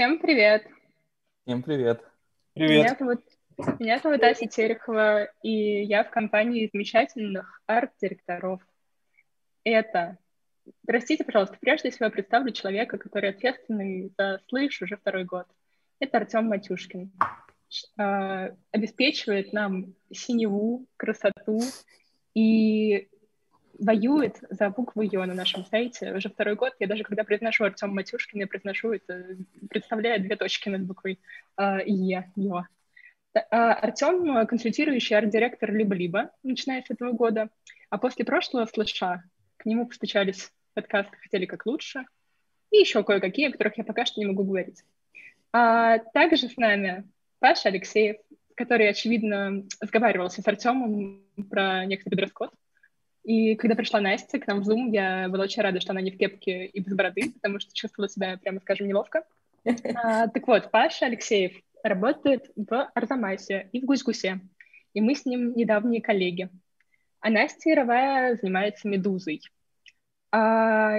Всем привет! Всем привет! Привет! Меня зовут, меня зовут Ася Терехова, и я в компании замечательных арт-директоров. Это... Простите, пожалуйста, прежде всего я представлю человека, который ответственный за «Слышь» уже второй год. Это Артем Матюшкин. Э, обеспечивает нам синеву, красоту и воюет за букву Ё на нашем сайте уже второй год. Я даже когда произношу Артем Матюшкин, я произношу это, представляя две точки над буквой э, Е, Ё. А, Артем — консультирующий арт-директор «Либо-либо», начиная с этого года. А после прошлого слыша к нему постучались подкасты «Хотели как лучше» и еще кое-какие, о которых я пока что не могу говорить. А также с нами Паша Алексеев, который, очевидно, разговаривался с Артемом про некоторый дресс-код. И когда пришла Настя к нам в Zoom, я была очень рада, что она не в кепке и без бороды, потому что чувствовала себя, прямо скажем, неловко. А, так вот, Паша Алексеев работает в Арзамасе и в Гусь-Гусе, и мы с ним недавние коллеги. А Настя Яровая занимается «Медузой». А,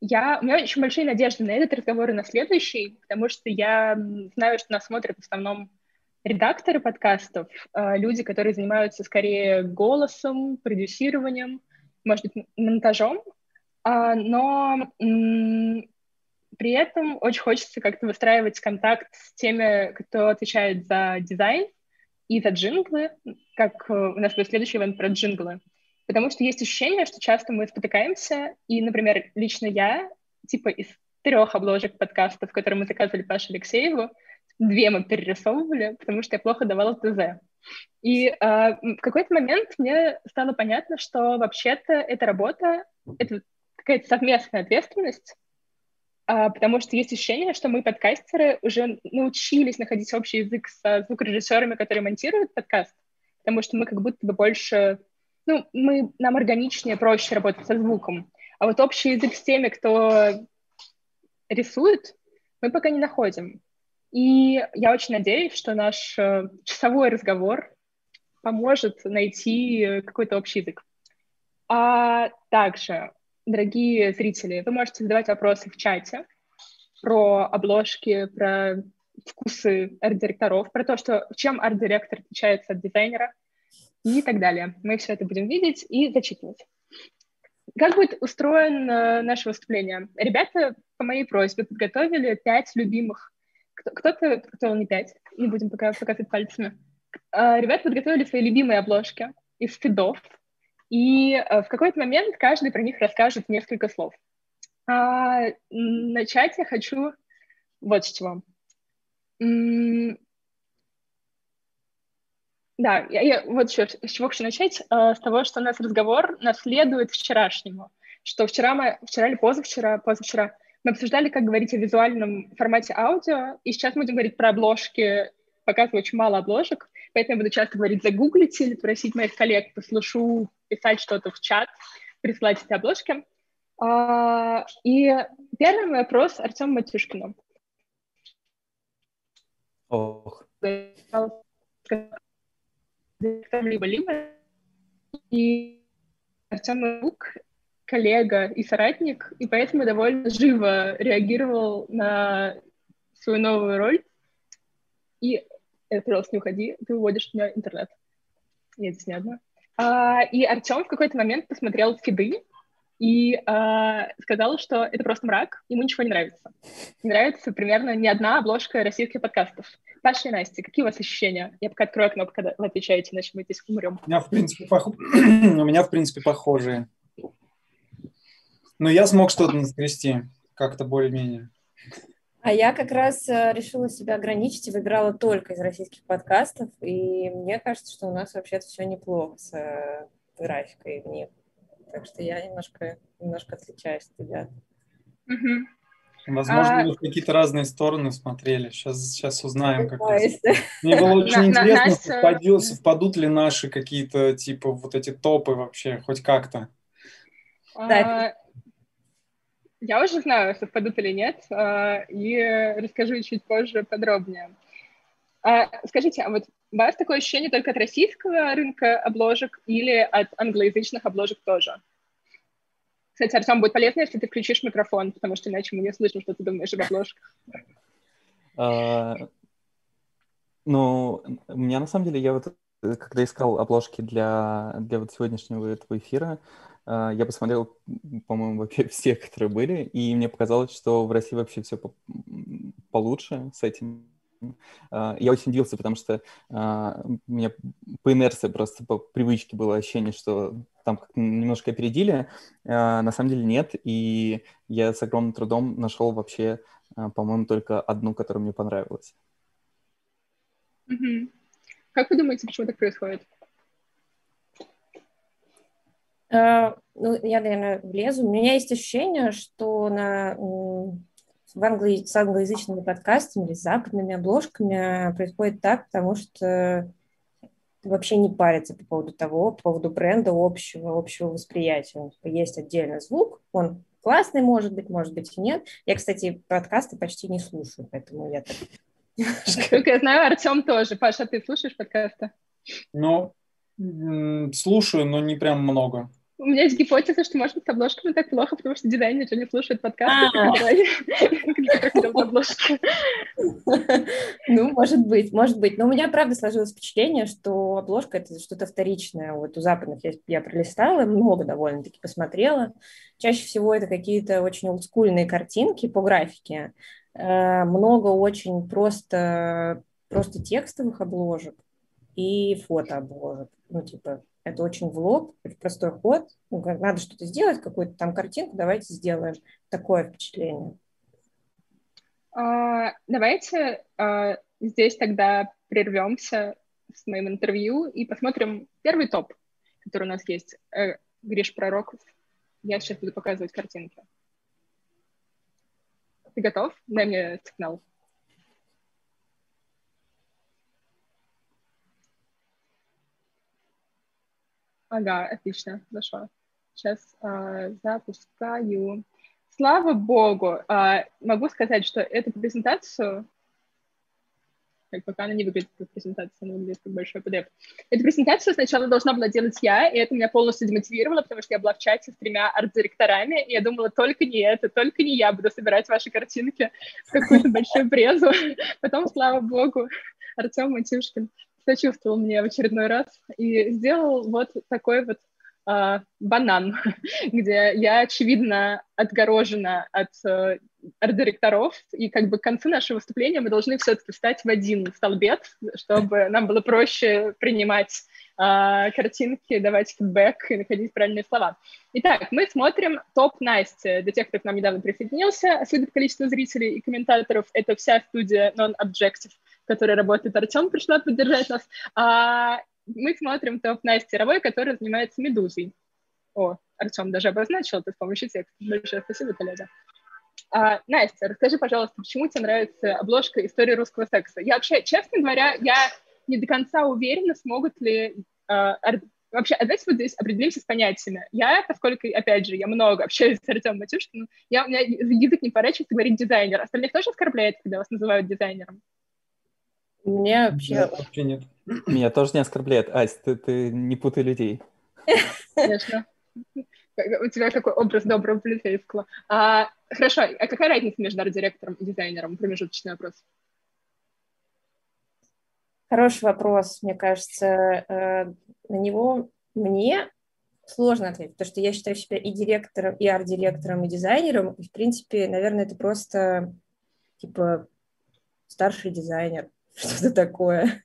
я, у меня очень большие надежды на этот разговор и на следующий, потому что я знаю, что нас смотрят в основном редакторы подкастов, а, люди, которые занимаются скорее голосом, продюсированием, может быть, монтажом, а, но при этом очень хочется как-то выстраивать контакт с теми, кто отвечает за дизайн и за джинглы, как э, у нас будет следующий ивент про джинглы. Потому что есть ощущение, что часто мы спотыкаемся, и, например, лично я, типа из трех обложек подкастов, которые мы заказывали Паше Алексееву, две мы перерисовывали, потому что я плохо давала ТЗ. И э, в какой-то момент мне стало понятно, что вообще-то эта работа — это какая-то совместная ответственность, э, потому что есть ощущение, что мы, подкастеры, уже научились находить общий язык с звукорежиссерами, которые монтируют подкаст, потому что мы как будто бы больше... Ну, мы, нам органичнее, проще работать со звуком. А вот общий язык с теми, кто рисует, мы пока не находим. И я очень надеюсь, что наш э, часовой разговор поможет найти какой-то общий язык. А также, дорогие зрители, вы можете задавать вопросы в чате про обложки, про вкусы арт-директоров, про то, что чем арт-директор отличается от дизайнера и так далее. Мы все это будем видеть и зачитывать. Как будет устроено наше выступление? Ребята по моей просьбе подготовили пять любимых кто-то подготовил не пять, не будем пока показывать пальцами. А, ребята подготовили свои любимые обложки из фидов, и а, в какой-то момент каждый про них расскажет несколько слов. А, начать я хочу вот с чего. Да, я, я вот еще, с чего хочу начать, э, с того, что у нас разговор наследует вчерашнему, что вчера мы, вчера или позавчера, позавчера мы обсуждали, как говорить о визуальном формате аудио, и сейчас мы будем говорить про обложки, показываю очень мало обложек, поэтому я буду часто говорить «загуглите» или просить моих коллег послушу, писать что-то в чат, присылать эти обложки. А, и первый вопрос Артему Матюшкину. Ох. Либо-либо. И Артем Лук коллега и соратник, и поэтому довольно живо реагировал на свою новую роль. И, э, пожалуйста, не уходи, ты выводишь у меня интернет. Нет, здесь не одна. А, и Артем в какой-то момент посмотрел фиды и а, сказал, что это просто мрак, ему ничего не нравится. Не нравится примерно ни одна обложка российских подкастов. Паша и Настя, какие у вас ощущения? Я пока открою окно, пока вы отвечаете, иначе мы здесь умрем. У меня, в принципе, пох... у меня, в принципе, похожие. Но я смог что-то наскрести, как-то более-менее. А я как раз э, решила себя ограничить и выбирала только из российских подкастов, и мне кажется, что у нас вообще-то все неплохо с э, графикой в них. Так что я немножко, немножко отличаюсь от ребят. Возможно, а... мы какие-то разные стороны смотрели. Сейчас, сейчас узнаем. Как раз. Мне было очень интересно, совпадет, совпадут ли наши какие-то, типа, вот эти топы вообще, хоть как-то. Да, я уже знаю, совпадут или нет, а, и расскажу чуть позже подробнее. А, скажите, а вот у вас такое ощущение только от российского рынка обложек или от англоязычных обложек тоже? Кстати, Артем, будет полезно, если ты включишь микрофон, потому что иначе мы не слышим, что ты думаешь об обложках. А, ну, у меня на самом деле, я вот э, когда искал обложки для, для вот сегодняшнего этого эфира, а, я посмотрел, по-моему, вообще все, которые были, и мне показалось, что в России вообще все получше с этим. А, я очень удивился, потому что а, у меня по инерции просто по привычке было ощущение, что там немножко опередили. На самом деле нет, и я с огромным трудом нашел вообще, по-моему, только одну, которая мне понравилась. Как вы думаете, почему так происходит? Uh, ну, я, наверное, влезу. У меня есть ощущение, что на, в англо... с англоязычными подкастами или с западными обложками происходит так, потому что вообще не парится по поводу того, по поводу бренда общего, общего восприятия. Типа, есть отдельный звук, он классный, может быть, может быть и нет. Я, кстати, подкасты почти не слушаю, поэтому я так... Как я знаю, Артем тоже. Паша, ты слушаешь подкасты? Ну, слушаю, но не прям много. У меня есть гипотеза, что, может быть, с обложками так плохо, потому что дизайнеры не слушают подкасты, Ну, может быть, может быть. Но у меня, правда, сложилось впечатление, что обложка — это что-то вторичное. Вот у западных я, я пролистала, много довольно-таки посмотрела. Чаще всего это какие-то очень олдскульные картинки по графике. Э, много очень просто, просто текстовых обложек и фотообложек. Ну, типа, это очень в лоб, простой ход. Ну, надо что-то сделать, какую-то там картинку, давайте сделаем. Такое впечатление. А, давайте а, здесь тогда прервемся с моим интервью и посмотрим первый топ, который у нас есть. Э, Гриш Пророков. Я сейчас буду показывать картинки. Ты готов? Дай мне сигнал. Ага, отлично, зашла. Сейчас э, запускаю. Слава богу, э, могу сказать, что эту презентацию, как пока она не выглядит как презентация, она выглядит как большой PDF. Эту презентацию сначала должна была делать я, и это меня полностью демотивировало, потому что я была в чате с тремя арт-директорами, и я думала, только не это, только не я буду собирать ваши картинки в какую-то большую презу. Потом, слава богу, Артем Матюшкин сочувствовал мне в очередной раз и сделал вот такой вот э, банан, где я, очевидно, отгорожена от э, арт-директоров, и как бы к концу нашего выступления мы должны все-таки встать в один столбец, чтобы нам было проще принимать э, картинки, давать фидбэк и находить правильные слова. Итак, мы смотрим топ Насти. Для тех, кто к нам недавно присоединился, судя по количеству зрителей и комментаторов, это вся студия Non-Objective которой работает Артем, пришла поддержать нас. А мы смотрим топ Насти Ровой, которая занимается «Медузой». О, Артем даже обозначил это с помощью текста. Большое спасибо, коллега. А, Настя, расскажи, пожалуйста, почему тебе нравится обложка истории русского секса? Я вообще, честно говоря, я не до конца уверена, смогут ли... А, вообще, а давайте вот здесь определимся с понятиями. Я, поскольку, опять же, я много общаюсь с Артемом Матюшкиным, я, у меня язык не поворачивается говорить дизайнер. Остальных тоже оскорбляет, когда вас называют дизайнером? Меня вообще... Нет, вообще нет. Меня тоже не оскорбляет. Ась, ты, ты не путай людей. Конечно. У тебя такой образ доброго полицейского. А, хорошо, а какая разница между арт-директором и дизайнером? Промежуточный вопрос. Хороший вопрос, мне кажется. Э, на него мне сложно ответить, потому что я считаю себя и директором, и арт-директором, и дизайнером. И, в принципе, наверное, это просто, типа, старший дизайнер что-то такое.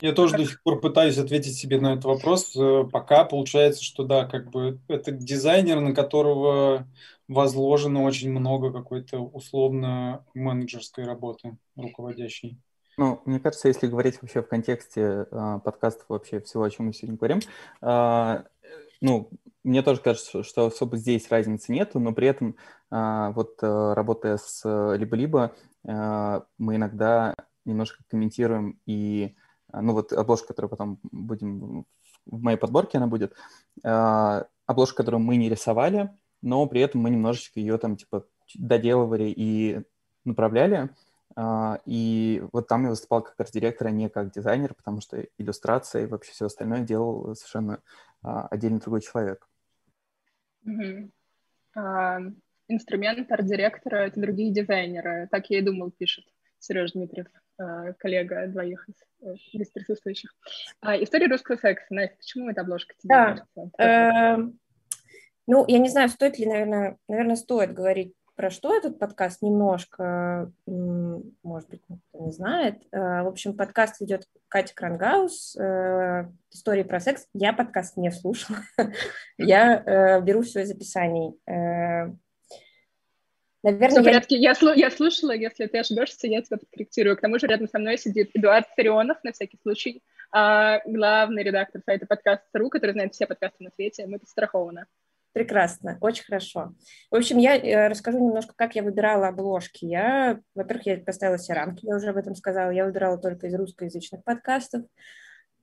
Я тоже до сих пор пытаюсь ответить себе на этот вопрос. Э, пока получается, что да, как бы это дизайнер, на которого возложено очень много какой-то условно менеджерской работы руководящей. Ну, мне кажется, если говорить вообще в контексте э, подкастов вообще всего, о чем мы сегодня говорим, э, ну, мне тоже кажется, что особо здесь разницы нету, но при этом э, вот э, работая с э, либо-либо, а, мы иногда немножко комментируем и, а, ну вот обложка, которую потом будем в моей подборке она будет, а, обложка, которую мы не рисовали, но при этом мы немножечко ее там типа доделывали и направляли, и вот там я выступал как арт-директор, а не как дизайнер, потому что иллюстрация и вообще все остальное делал совершенно отдельно другой человек. Mm-hmm. Uh, инструмент арт-директора — это другие дизайнеры. Так я и думал, пишет Сережа Дмитриев, э, коллега двоих из, э, из присутствующих. А, история русского секса. Настя, почему эта обложка тебе да. кажется? Эм, ну, я не знаю, стоит ли, наверное, наверное, стоит говорить про что этот подкаст немножко, может быть, кто не знает. Э, в общем, подкаст ведет Катя Крангаус, истории про секс. Я подкаст не слушала. Я беру все из описаний. Наверное, Все в порядке. Я... Я, я слушала, если ты ошибешься, я тебя подкорректирую. К тому же рядом со мной сидит Эдуард Сарионов, на всякий случай, а, главный редактор сайта подкаст.ру, который знает все подкасты на свете. Мы подстрахованы. Прекрасно, очень хорошо. В общем, я э, расскажу немножко, как я выбирала обложки. Я, во-первых, я поставила себе рамки, я уже об этом сказала. Я выбирала только из русскоязычных подкастов.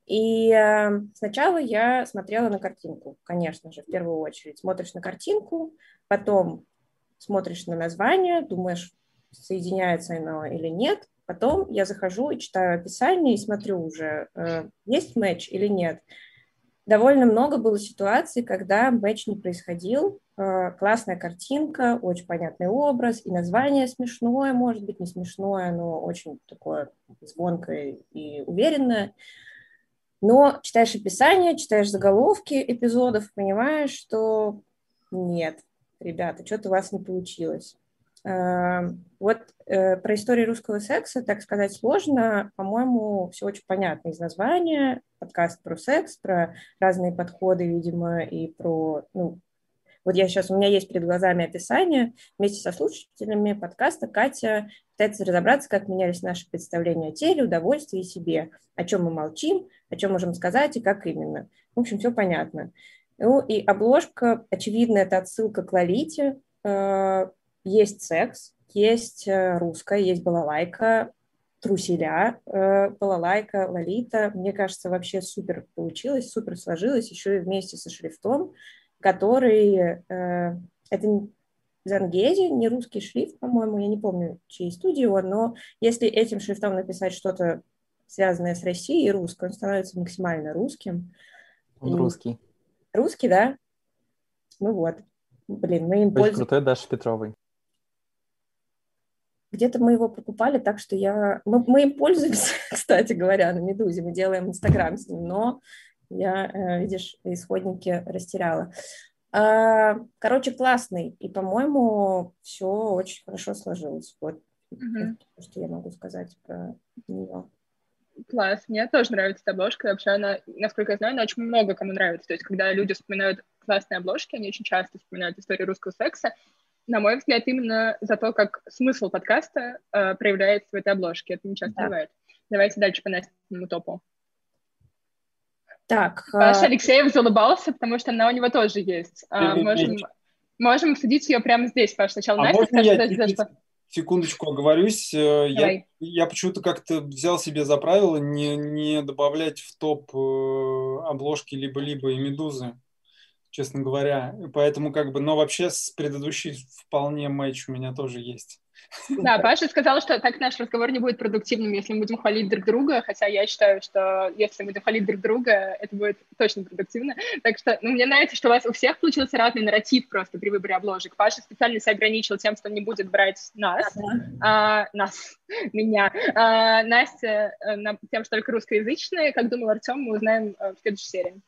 И э, сначала я смотрела на картинку, конечно же, в первую очередь. Смотришь на картинку, потом смотришь на название, думаешь, соединяется оно или нет. Потом я захожу и читаю описание и смотрю уже, э, есть матч или нет. Довольно много было ситуаций, когда матч не происходил. Э, классная картинка, очень понятный образ, и название смешное, может быть, не смешное, но очень такое звонкое и уверенное. Но читаешь описание, читаешь заголовки эпизодов, понимаешь, что нет, ребята, что-то у вас не получилось. Эм, вот э, про историю русского секса, так сказать, сложно. По-моему, все очень понятно из названия. Подкаст про секс, про разные подходы, видимо, и про... Ну, вот я сейчас, у меня есть перед глазами описание. Вместе со слушателями подкаста Катя пытается разобраться, как менялись наши представления о теле, удовольствии и себе, о чем мы молчим, о чем можем сказать и как именно. В общем, все понятно. Ну и обложка, очевидно, это отсылка к Лолите. Э, есть секс, есть э, русская, есть балалайка, труселя, э, балалайка, лолита. Мне кажется, вообще супер получилось, супер сложилось, еще и вместе со шрифтом, который... Это Зангези, не русский шрифт, по-моему, я не помню, чьей студии он, но если этим шрифтом написать что-то связанное с Россией и русским, он становится максимально русским. Он и... русский. Русский, да? Ну вот. Блин, мы им пользуемся. крутой Даша Петровой. Где-то мы его покупали, так что я... Мы, мы им пользуемся, кстати говоря, на «Медузе». Мы делаем Инстаграм с ним, но я, э, видишь, исходники растеряла. А, короче, классный. И, по-моему, все очень хорошо сложилось. Вот то, что я могу сказать про нее. Класс, мне тоже нравится эта обложка. Вообще она, насколько я знаю, она очень много кому нравится. То есть, когда люди вспоминают классные обложки, они очень часто вспоминают историю русского секса. На мой взгляд, именно за то, как смысл подкаста э, проявляется в этой обложке. Это не часто да. бывает. Давайте дальше по настенному топу. Так. Паша а... Алексеев залыбался, потому что она у него тоже есть. А, можем, можем обсудить ее прямо здесь, Паша. Сначала а Настя скажет, я что секундочку оговорюсь. Э, я, я почему-то как-то взял себе за правило не, не добавлять в топ э, обложки либо-либо и медузы, честно говоря. Поэтому как бы, но вообще с предыдущей вполне матч у меня тоже есть. Да, Паша сказал, что так наш разговор не будет продуктивным, если мы будем хвалить друг друга, хотя я считаю, что если мы будем хвалить друг друга, это будет точно продуктивно. Так что, ну, мне нравится, что у вас у всех получился разный нарратив просто при выборе обложек. Паша специально себя ограничил тем, что не будет брать нас, а, нас, меня. А, Настя э, тем, что только русскоязычные. Как думал Артем, мы узнаем э, в следующей серии.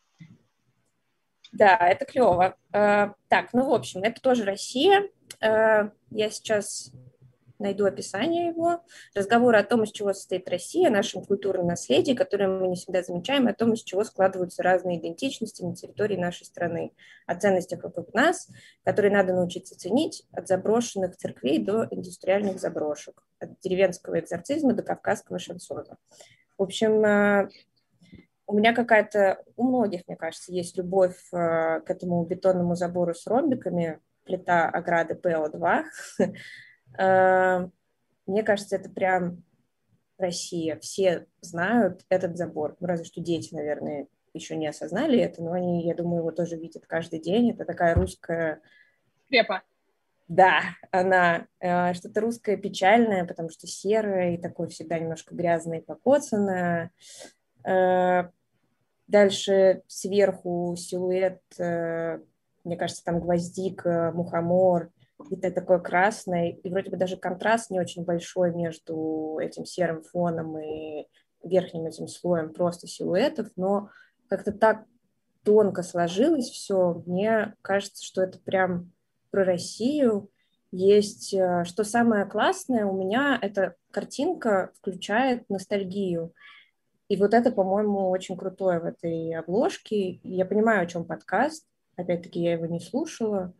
Да, это клево. Uh, так, ну, в общем, это тоже Россия. Я сейчас найду описание его. Разговоры о том, из чего состоит Россия, о нашем культурном наследии, которое мы не всегда замечаем, о том, из чего складываются разные идентичности на территории нашей страны, о ценностях вокруг нас, которые надо научиться ценить, от заброшенных церквей до индустриальных заброшек, от деревенского экзорцизма до кавказского шансона. В общем, э, у меня какая-то, у многих, мне кажется, есть любовь э, к этому бетонному забору с ромбиками, плита ограды ПО-2, Э, мне кажется, это прям Россия. Все знают этот забор. Ну, разве что дети, наверное, еще не осознали это, но они, я думаю, его тоже видят каждый день. Это такая русская... Скрепа. Да, она э, что-то русское печальное, потому что серое и такое всегда немножко грязное и покоцанное. Э, дальше сверху силуэт, э, мне кажется, там гвоздик, мухомор, какой-то такой красный, и вроде бы даже контраст не очень большой между этим серым фоном и верхним этим слоем просто силуэтов, но как-то так тонко сложилось все. Мне кажется, что это прям про Россию. Есть, э, что самое классное у меня, эта картинка включает ностальгию. И вот это, по-моему, очень крутое в этой обложке. Я понимаю, о чем подкаст. Опять-таки, я его не слушала.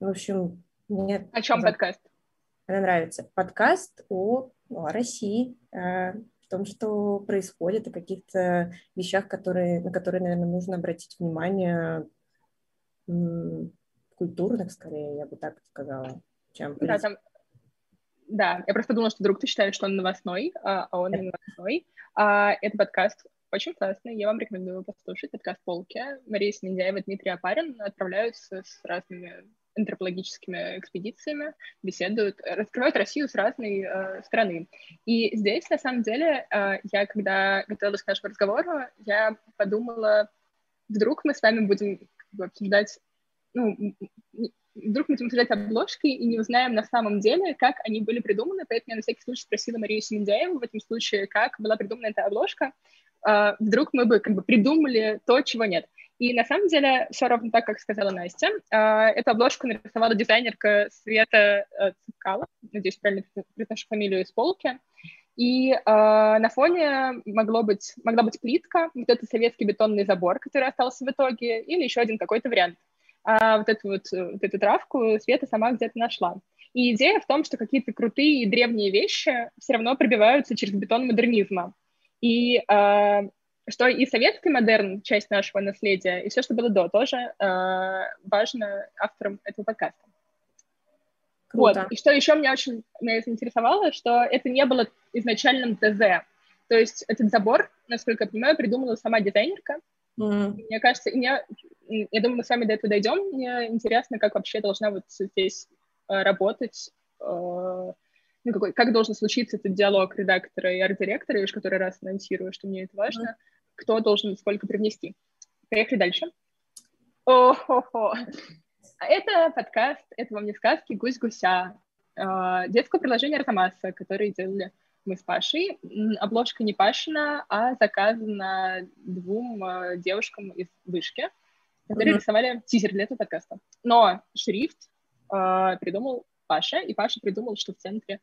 В общем, мне... О чем подкаст? Мне нравится. Подкаст о, о России, о том, что происходит, о каких-то вещах, которые, на которые, наверное, нужно обратить внимание культурных, скорее, я бы так сказала, чем... Да, там... да, я просто думала, что вдруг ты считаешь, что он новостной, а, а он не новостной. А, это подкаст очень классный, я вам рекомендую послушать. Подкаст «Полки». Мария Снедяева и Дмитрий Апарин отправляются с разными антропологическими экспедициями, беседуют, раскрывают Россию с разной э, страны. И здесь, на самом деле, э, я, когда готовилась к нашему разговору, я подумала, вдруг мы с вами будем обсуждать, ну, вдруг мы будем обсуждать обложки и не узнаем на самом деле, как они были придуманы, поэтому я на всякий случай спросила Марию Семендяеву в этом случае, как была придумана эта обложка. Э, вдруг мы бы как бы придумали то, чего нет. И на самом деле все ровно так, как сказала Настя. А, эту обложку нарисовала дизайнерка Света э, Цикала, надеюсь, правильно произношу фамилию из полки. И э, на фоне могло быть, могла быть плитка, вот этот советский бетонный забор, который остался в итоге, или еще один какой-то вариант. А вот эту вот, вот эту травку Света сама где-то нашла. И идея в том, что какие-то крутые и древние вещи все равно пробиваются через бетон модернизма. И э, что и советский модерн, часть нашего наследия, и все, что было до, тоже э, важно авторам этого подкаста. Круто. Вот. И что еще меня очень меня заинтересовало, что это не было изначальным ТЗ. То есть этот забор, насколько я понимаю, придумала сама дизайнерка. Mm. Мне кажется, мне, я думаю, мы с вами до этого дойдем. Мне интересно, как вообще должна вот здесь э, работать э, ну, какой, как должен случиться этот диалог редактора и арт-директора, я который раз анонсирую, что мне это важно, mm кто должен сколько привнести. Поехали дальше. О-хо-хо. Это подкаст, это вам не сказки, гусь-гуся. Э, детское приложение Росомаса, которое делали мы с Пашей. Обложка не Пашина, а заказана двум э, девушкам из вышки, которые mm-hmm. рисовали тизер для этого подкаста. Но шрифт э, придумал Паша, и Паша придумал, что в центре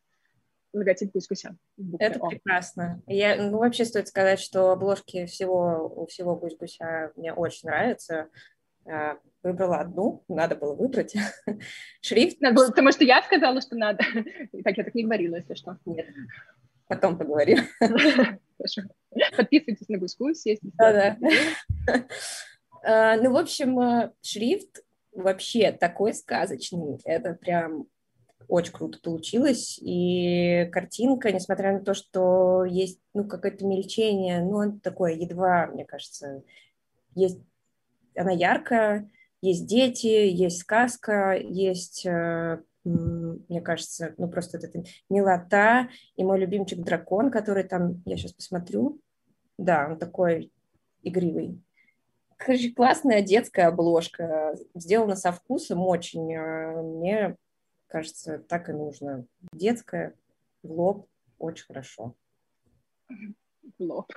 логотип гусь-гуся. Это О. прекрасно. Я, ну, вообще стоит сказать, что обложки всего, у всего гусь-гуся мне очень нравятся. А, выбрала одну, надо было выбрать. Шрифт. Надо было, потому что я сказала, что надо. Так, я так не говорила, если что. Нет. Потом поговорим. Хорошо. Подписывайтесь на гусь-гусь, если Да-да. А, ну, в общем, э, шрифт вообще такой сказочный. Это прям очень круто получилось. И картинка, несмотря на то, что есть ну, какое-то мельчение, ну, такое едва, мне кажется, есть она яркая, есть дети, есть сказка, есть, э, мне кажется, ну просто вот эта милота, и мой любимчик дракон, который там, я сейчас посмотрю, да, он такой игривый. Короче, классная детская обложка, сделана со вкусом очень. Э, мне кажется, так и нужно. Детская, в лоб, очень хорошо. В лоб.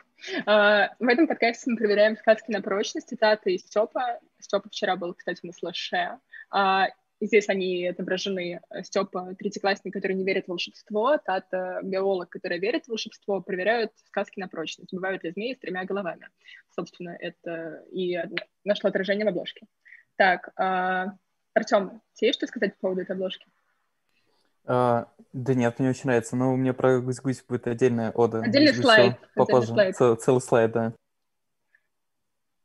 Uh, в этом подкасте мы проверяем сказки на прочность, цитаты из Степа. Степа вчера был, кстати, на слэше. Uh, здесь они отображены. Степа, третьеклассник, который не верит в волшебство, Тата, биолог, который верит в волшебство, проверяют сказки на прочность. Бывают ли змеи с тремя головами? Собственно, это и нашло отражение в обложке. Так, uh, Артем, тебе есть что сказать по поводу этой обложки? А, да нет, мне очень нравится. Но у меня про гусь-гусь будет отдельная ода. Отдельный слайд. Попозже. Отдельный слайд. Цел, целый слайд, да.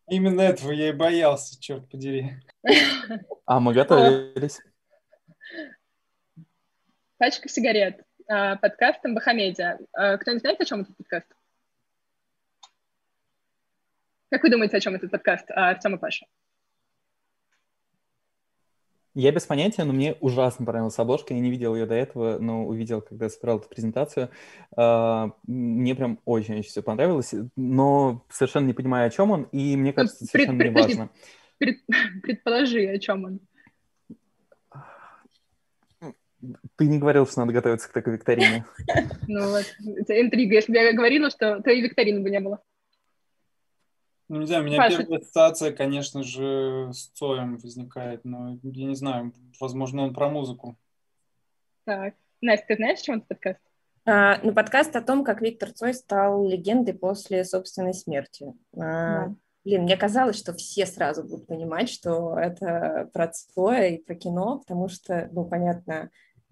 Именно этого я и боялся, черт подери. А, мы готовились. Пачка сигарет. А, подкаст Бахамедиа. Кто не знает, о чем этот подкаст? Как вы думаете, о чем этот подкаст, Артем и Паша? Я без понятия, но мне ужасно понравилась обложка. Я не видел ее до этого, но увидел, когда собирал эту презентацию. А, мне прям очень-очень все понравилось, но совершенно не понимаю, о чем он, и мне ну, кажется, совершенно пред, не важно. Пред, предположи, о чем он. Ты не говорил, что надо готовиться к такой викторине. Ну вот, это интрига. Если бы я говорила, что то и викторины бы не было. Ну, не знаю, у меня Паша. первая ассоциация, конечно же, с Цоем возникает, но я не знаю, возможно, он про музыку. Так. Настя, ты знаешь, чем этот подкаст? А, ну, подкаст о том, как Виктор Цой стал легендой после собственной смерти. А, Да. Блин, мне казалось, что все сразу будут понимать, что это про Цоя и про кино, потому что, ну, понятно,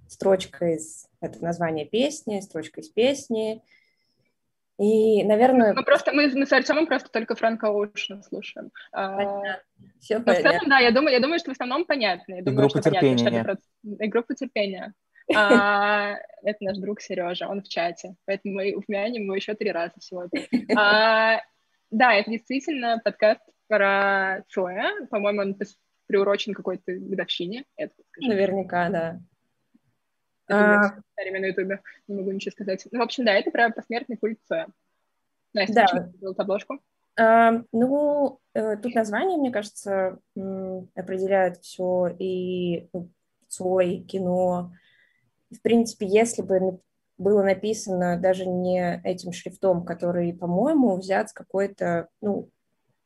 строчка из... Это название песни, строчка из песни. И, наверное... Мы просто, мы, мы с Артемом просто только Франка Оушена слушаем. А, Понятно. Все но в понятно. целом, да, я думаю, я думаю, что в основном понятно. Я думаю, группу что понятно, что терпения это про- И группу терпения. А, это наш друг Сережа, он в чате, поэтому мы упомянем его еще три раза сегодня. А, да, это действительно подкаст про Цоя. По-моему, он приурочен какой-то годовщине. Это. Наверняка, да. А. на Ютубе. Не могу ничего сказать. Ну, в общем, да, это про посмертный культ Цоя. Настя, Да. почему ты обложку? А, ну, э, тут название, мне кажется, определяет все и ну, Цой, кино. В принципе, если бы было написано даже не этим шрифтом, который, по-моему, взят с какой-то, ну,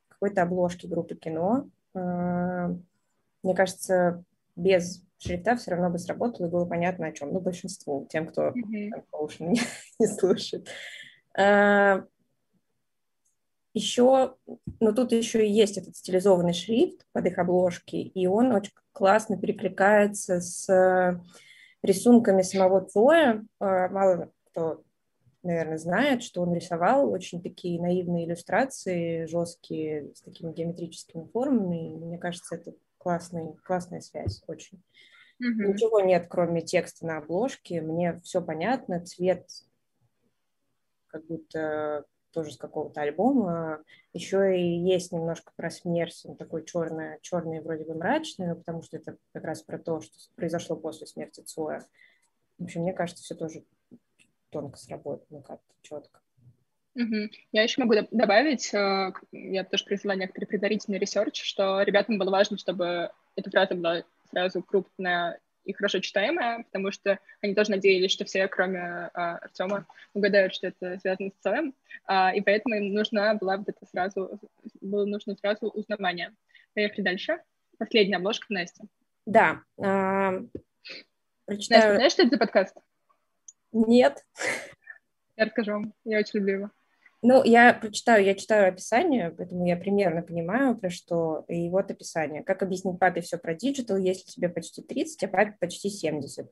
какой-то обложки группы кино, а, мне кажется, без шрифта все равно бы сработало и было понятно о чем. Ну, большинству, тем, кто Ocean не, не слушает. А, еще, ну тут еще и есть этот стилизованный шрифт под их обложки, и он очень классно перекликается с рисунками самого Цоя. А, Мало кто, наверное, знает, что он рисовал очень такие наивные иллюстрации, жесткие, с такими геометрическими формами. И мне кажется, это классный, классная связь очень. Мгм. Ничего нет, кроме текста на обложке. Мне все понятно. Цвет как будто тоже с какого-то альбома. Еще и есть немножко про смерть. Он такой черный, черный вроде бы мрачный, но потому что это как раз про то, что произошло после смерти Цоя. В общем, мне кажется, все тоже тонко сработано как-то четко. Мгм. Я еще могу доб- добавить, э, к- я тоже произвела некоторый предварительный research, что ребятам было важно, чтобы эта фраза была сразу крупная и хорошо читаемая, потому что они тоже надеялись, что все, кроме а, Артема, угадают, что это связано с Цоем, а, и поэтому им нужна была вот это сразу, было нужно сразу узнавание. Поехали дальше. Последняя обложка Настя. Да. а, Настя, прочитаю... знаешь, что это за подкаст? Нет. Я расскажу вам. Я очень люблю его. Ну, я прочитаю, я читаю описание, поэтому я примерно понимаю, про что. И вот описание. Как объяснить папе все про диджитал, если тебе почти 30, а папе почти 70.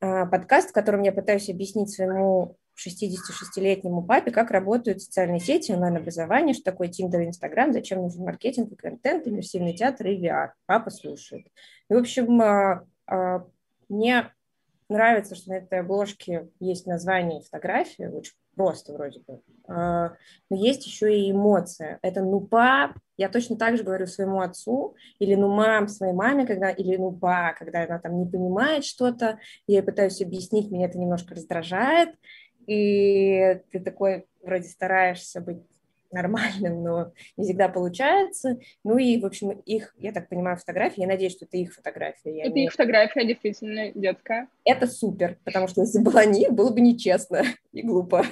А, Подкаст, в котором я пытаюсь объяснить своему 66-летнему папе, как работают социальные сети, онлайн-образование, что такое Тиндер и Инстаграм, зачем нужен маркетинг контент, иммерсивный театр и VR. Папа слушает. И, в общем, а, а, мне нравится, что на этой обложке есть название и фотография, очень просто вроде бы. А, Но есть еще и эмоция. Это ну пап, я точно так же говорю своему отцу, или ну мам! своей маме, когда, или ну ба, когда она там не понимает что-то, я ей пытаюсь объяснить, меня это немножко раздражает, и ты такой вроде стараешься быть нормальным, но не всегда получается. Ну и, в общем, их, я так понимаю, фотографии, я надеюсь, что это их фотография. Я Это не- их фотография, действительно, детская. это супер, потому что если бы они, было бы нечестно и глупо.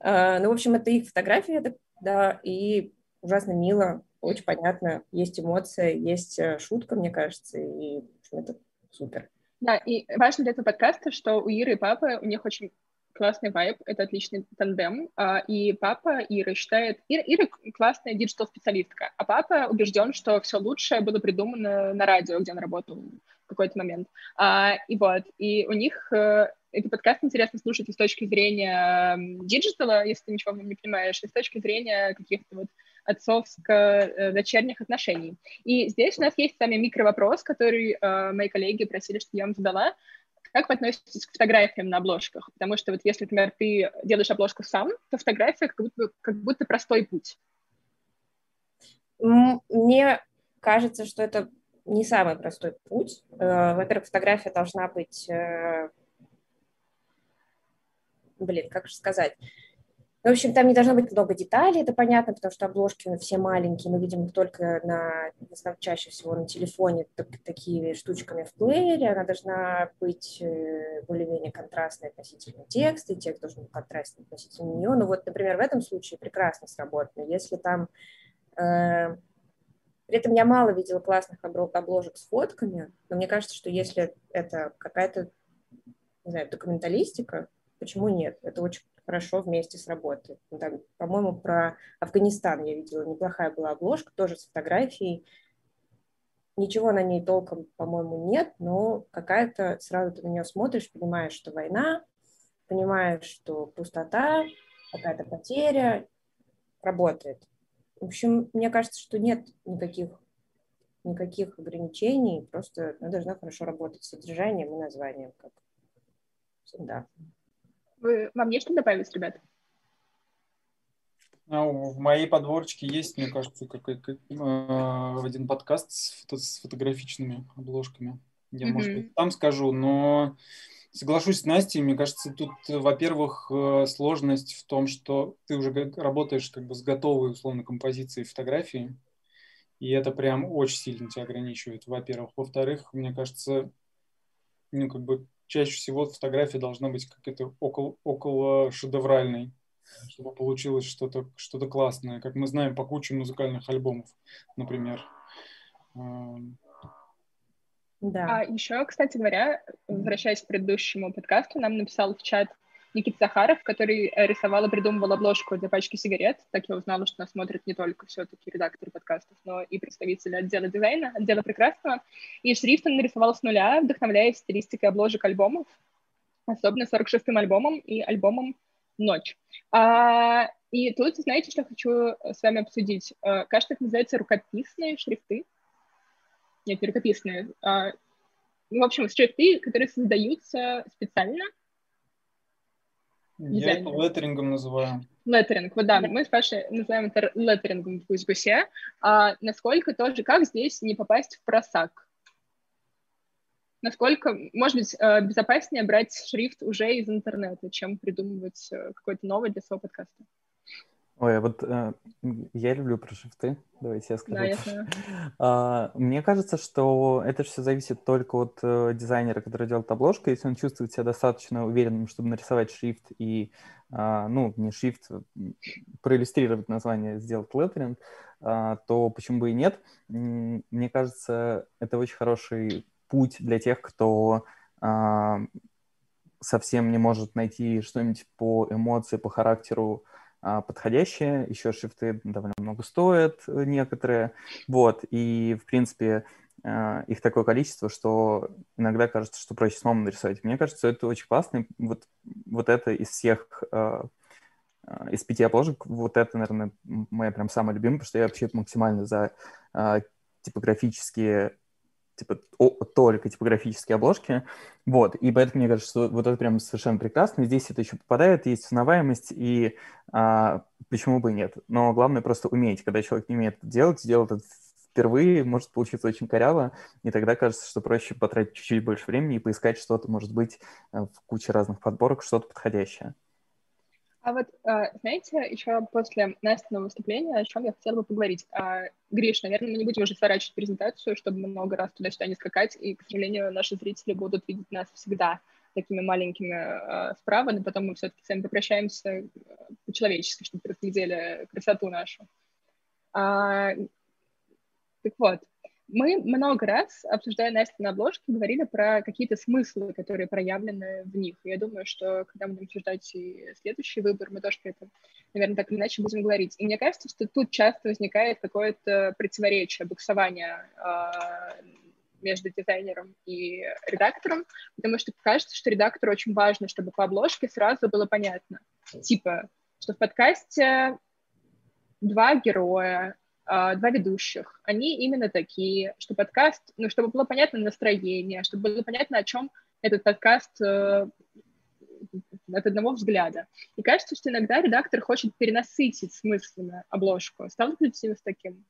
А, Ну, в общем, это их фотография, это, да, и ужасно мило, очень понятно, есть эмоции, есть э, шутка, мне кажется, и в общем, это супер. Да, и важно для этого подкаста, что у Иры и папы, у них очень классный вайб, это отличный тандем, а, и папа Иры считает... Ира, Ира классная диджитал-специалистка, а папа убежден, что все лучшее было придумано на радио, где он работал в какой-то момент. А, И вот, и у них э, этот подкаст интересно слушать с точки зрения диджитала, если ты ничего не понимаешь, и с точки зрения каких-то вот отцовско-дочерних отношений. И здесь у нас есть с вами микровопрос, который э, мои коллеги просили, чтобы я вам задала. Как вы относитесь к фотографиям на обложках? Потому что вот если, например, ты делаешь обложку сам, то фотография как будто, как будто простой путь. Мне кажется, что это не самый простой путь. Э, Во-первых, фотография должна быть... э, Блин, как же сказать? В общем, там не должно быть много деталей, это понятно, потому что обложки все маленькие, мы видим их только на, чаще всего на телефоне, так, такими штучками в плеере. Она должна быть э, более-менее контрастной относительно текста, и текст должен быть контрастный относительно нее. Ну вот, например, в этом случае прекрасно сработано. Если там... Э, при этом я мало видела классных обложек с фотками, но мне кажется, что если это какая-то, не знаю, документалистика, почему нет? Это очень хорошо вместе сработает. Ну, по-моему, про Афганистан я видела, неплохая была обложка, тоже с фотографией. Ничего на ней толком, по-моему, нет, но какая-то, сразу ты на нее смотришь, понимаешь, что война, понимаешь, что пустота, какая-то потеря, работает. В общем, мне кажется, что нет никаких, никаких ограничений, просто она должна хорошо работать с содержанием и названием, как всегда. Вы, вам есть что добавить, ребят? Ну, в моей подборочке есть, мне кажется, как, как, э, один подкаст с, фото, с фотографичными обложками. Я, mm-hmm. может быть, там скажу, но соглашусь с Настей, мне кажется, тут, во-первых, э, сложность в том, что ты уже работаешь как бы с готовой, условно, композицией фотографии, и это прям очень сильно тебя ограничивает, во-первых. Во-вторых, мне кажется, ну, как бы чаще всего фотография должна быть какой-то около, около шедевральной, чтобы получилось что-то что классное, как мы знаем по куче музыкальных альбомов, например. Да. А еще, кстати говоря, возвращаясь к предыдущему подкасту, нам написал в чат Никита Захаров, который э, рисовал и придумывал обложку для пачки сигарет. Так я узнала, что нас смотрят не только все-таки редакторы подкастов, но и представители отдела дизайна, отдела прекрасного. И шрифт он нарисовал с нуля, вдохновляясь стилистикой обложек альбомов, особенно 46-м альбомом и альбомом «Ночь». А, и тут, знаете, что хочу с вами обсудить? А, кажется, это называется рукописные шрифты. Нет, не рукописные. А, в общем, шрифты, которые создаются специально я это леттерингом называю. Леттеринг, вот да, мы с Пашей называем это леттерингом в гусь-гусе. А насколько тоже, как здесь не попасть в просак? Насколько, может быть, э, безопаснее брать шрифт уже из интернета, чем придумывать э, какой-то новый для своего подкаста? Ой, а вот э, я люблю про шрифты. Давайте я скажу. Да, я знаю. А, мне кажется, что это все зависит только от э, дизайнера, который делает обложку. Если он чувствует себя достаточно уверенным, чтобы нарисовать шрифт и, а, ну, не шрифт, проиллюстрировать название, сделать леттеринг, а, то почему бы и нет? Мне кажется, это очень хороший путь для тех, кто а, совсем не может найти что-нибудь по эмоции, по характеру, а, подходящие, еще шрифты довольно много стоят э, некоторые, вот, и, в принципе, а, их такое количество, что иногда кажется, что проще самому нарисовать. Мне кажется, это очень классно, вот, вот это из всех, а, из пяти обложек, вот это, наверное, моя прям самая любимая, потому что я вообще максимально за типографические типа только типографические обложки, вот, и поэтому мне кажется, что вот это прям совершенно прекрасно, здесь это еще попадает, есть узнаваемость, и а, почему бы и нет, но главное просто уметь, когда человек не умеет это делать, делает это впервые, может получиться очень коряво, и тогда кажется, что проще потратить чуть-чуть больше времени и поискать что-то, может быть, э, в куче разных подборок, что-то подходящее. А вот, а, знаете, еще после Настиного выступления, о чем я хотела бы поговорить. А, Гриш, наверное, мы не будем уже сворачивать презентацию, чтобы много раз туда-сюда не скакать, и, к сожалению, наши зрители будут видеть нас всегда такими маленькими э, справа, но потом мы все-таки с вами попрощаемся по-человечески, чтобы разглядели красоту нашу. А, так вот, мы много раз, обсуждая Настя на обложке, говорили про какие-то смыслы, которые проявлены в них. Я думаю, что когда мы будем обсуждать и следующий выбор, мы тоже про это, наверное, так или иначе будем говорить. И мне кажется, что тут часто возникает какое-то противоречие, буксование э, между дизайнером и редактором, потому что кажется, что редактору очень важно, чтобы по обложке сразу было понятно. Типа, что в подкасте два героя, а, два ведущих, они именно такие, что подкаст, ну, чтобы было понятно настроение, чтобы было понятно, о чем этот подкаст э, от одного взгляда. И кажется, что иногда редактор хочет перенасытить смыслами обложку. Сталкиваетесь ли с таким?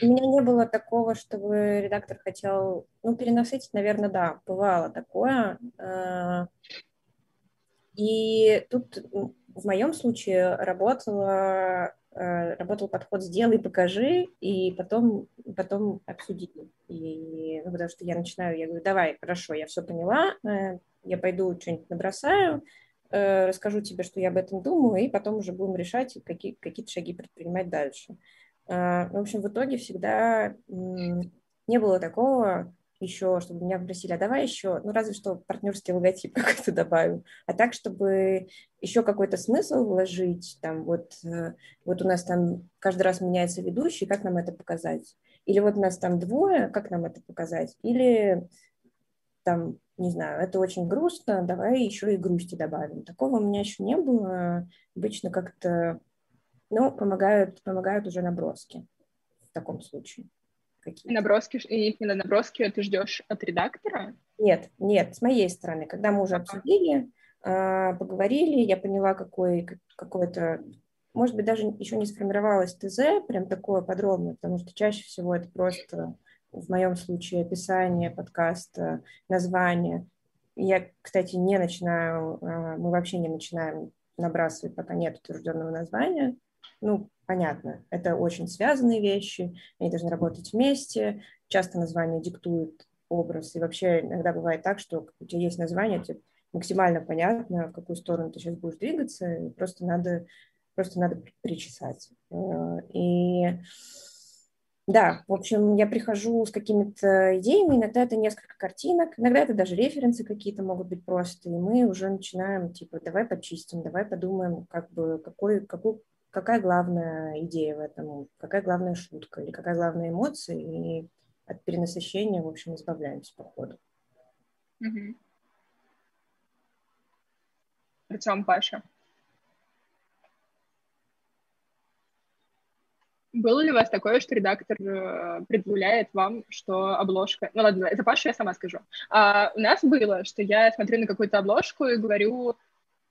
У меня не было такого, чтобы редактор хотел, ну, переносить, наверное, да, бывало такое. Э, и тут в моем случае работала, э, работал подход «сделай, покажи», и потом, потом обсуди. И, ну, потому что я начинаю, я говорю, давай, хорошо, я все поняла, э, я пойду что-нибудь набросаю, расскажу тебе, что я об этом думаю, и потом уже будем решать, какие, какие-то шаги предпринимать дальше. В общем, в итоге всегда не было такого еще, чтобы меня попросили, а давай еще, ну разве что партнерский логотип какой-то добавим, а так, чтобы еще какой-то смысл вложить, там вот, э, вот у нас там каждый раз меняется ведущий, как нам это показать? Или вот у нас там двое, как нам это показать? Или там, не знаю, это очень грустно, давай еще и грусти добавим. Такого у меня еще не было. Обычно как-то ну, помогают, помогают уже наброски в таком случае. Какие наброски, и именно наброски ты ждешь от редактора? Нет, нет, с моей стороны. Когда мы уже обсудили, а, поговорили, я поняла, какой, какой-то, может быть, даже еще не сформировалось ТЗ, прям такое подробное, потому что чаще всего это просто, в моем случае, описание подкаста, название. Я, кстати, не начинаю, а, мы вообще не начинаем набрасывать, пока нет утвержденного названия ну, понятно, это очень связанные вещи, они должны работать вместе, часто название диктует образ, и вообще иногда бывает так, что у тебя есть название, тебе максимально понятно, в какую сторону ты сейчас будешь двигаться, просто надо, просто надо причесать. Э, и да, в общем, я прихожу с какими-то идеями, иногда это несколько картинок, иногда это даже референсы какие-то могут быть просто, и мы уже начинаем, типа, давай почистим, давай подумаем, как бы, какой, какую какая главная идея в этом, какая главная шутка или какая главная эмоция, и от перенасыщения, в общем, избавляемся по ходу. Угу. Артем, Паша. Было ли у вас такое, что редактор э, предъявляет вам, что обложка... Ну ладно, это Паша я сама скажу. А у нас было, что я смотрю на какую-то обложку и говорю,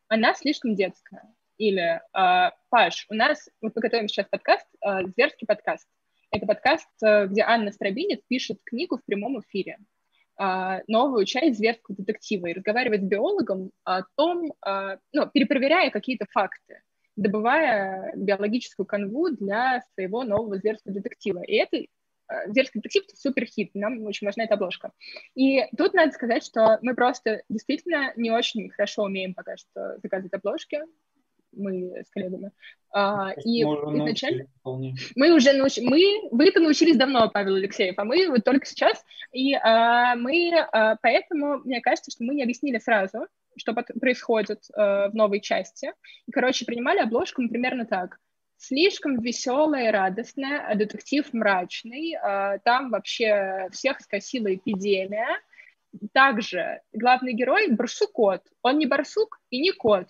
она слишком детская. Или э, Паш, у нас, вот мы готовим сейчас подкаст, э, зверский подкаст. Это подкаст, э, где Анна Страбинец пишет книгу в прямом эфире новую часть зверского детектива и разговаривает с биологом о том, ну, перепроверяя какие-то факты, добывая биологическую канву для своего нового зверского детектива. И это зверский детектив — супер хит, нам очень важна эта обложка. И тут надо сказать, что мы просто действительно не очень хорошо умеем пока что заказывать обложки, мы с коллегами. А, и изначально мы уже научились, мы, вы это научились давно, Павел Алексеев, а мы вот только сейчас, и а, мы, а, поэтому, мне кажется, что мы не объяснили сразу, что происходит а, в новой части. И, короче, принимали обложку мы примерно так. Слишком веселая и радостная, а детектив мрачный. А, там вообще всех скосила эпидемия. Также главный герой — барсукот. Он не барсук и не кот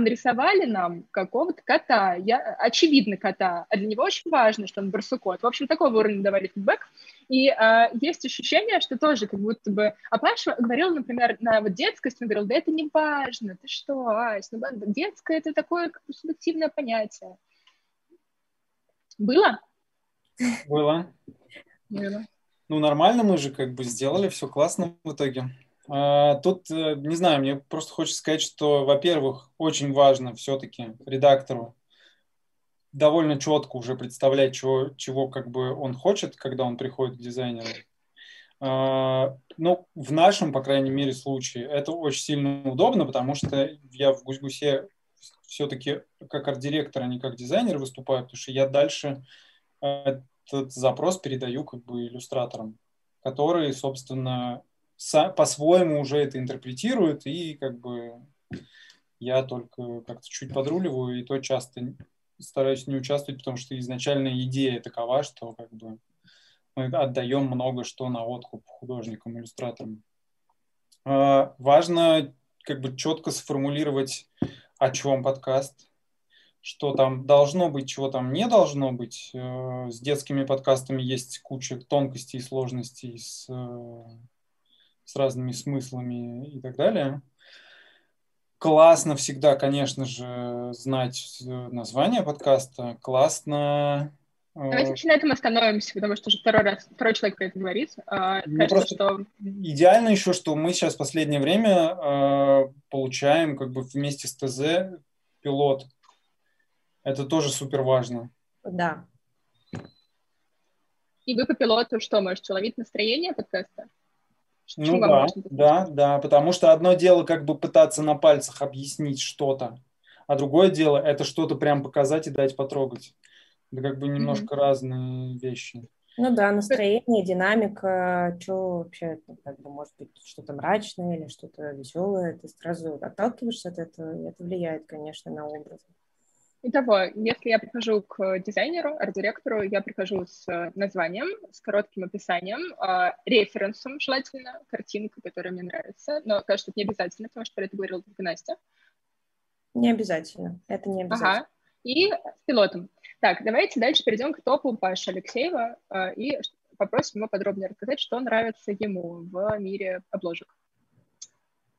нарисовали нам какого-то кота, я, очевидно кота, а для него очень важно, что он барсукот. В общем, такого уровня давали фидбэк. И а, есть ощущение, что тоже как будто бы... А Паша говорил, например, на вот детскость, он говорил, да это не важно, ты что, Ась, ну, детское — это такое как бы субъективное понятие. Было? Было. Было. Ну, нормально мы же как бы сделали, все классно в итоге. А, тут, э, не знаю, мне просто хочется сказать, что, во-первых, очень важно все-таки редактору довольно четко уже представлять, чего, чего как бы он хочет, когда он приходит к дизайнеру. А, ну, в нашем, по крайней мере, случае это очень сильно удобно, потому что я в Гусь-Гусе все-таки как арт-директор, а не как дизайнер выступаю, потому что я дальше этот запрос передаю как бы иллюстраторам, которые, собственно, по-своему уже это интерпретируют, и как бы я только как-то чуть подруливаю, и то часто стараюсь не участвовать, потому что изначальная идея такова, что как бы мы отдаем много что на откуп художникам, иллюстраторам. А, важно как бы четко сформулировать, о чем подкаст, что там должно быть, чего там не должно быть. Э, с детскими подкастами есть куча тонкостей и сложностей с э, с разными смыслами и так далее. Классно всегда, конечно же, знать название подкаста. Классно Давайте на этом остановимся, потому что уже второй раз, второй человек про это говорит. А, Мне кажется, просто что... идеально еще, что мы сейчас в последнее время э, получаем как бы вместе с ТЗ пилот. Это тоже супер важно. Да. И вы по пилоту что, можете ловить настроение подкаста? Ну да, да, да, потому что одно дело как бы пытаться на пальцах объяснить что-то, а другое дело это что-то прям показать и дать потрогать. Это как бы немножко разные вещи. Ну да, настроение, динамика, что вообще, как бы, может быть, что-то мрачное или что-то веселое, ты сразу отталкиваешься от этого, и это влияет, конечно, на образ. Итого, если я прихожу к дизайнеру, арт-директору, я прихожу с э, названием, с коротким описанием, э, референсом желательно, картинкой, которая мне нравится, но, кажется, это не обязательно, потому что про это говорила только Настя. Не обязательно, это не обязательно. Ага, и с пилотом. Так, давайте дальше перейдем к топу Паши Алексеева э, и попросим его подробнее рассказать, что нравится ему в мире обложек.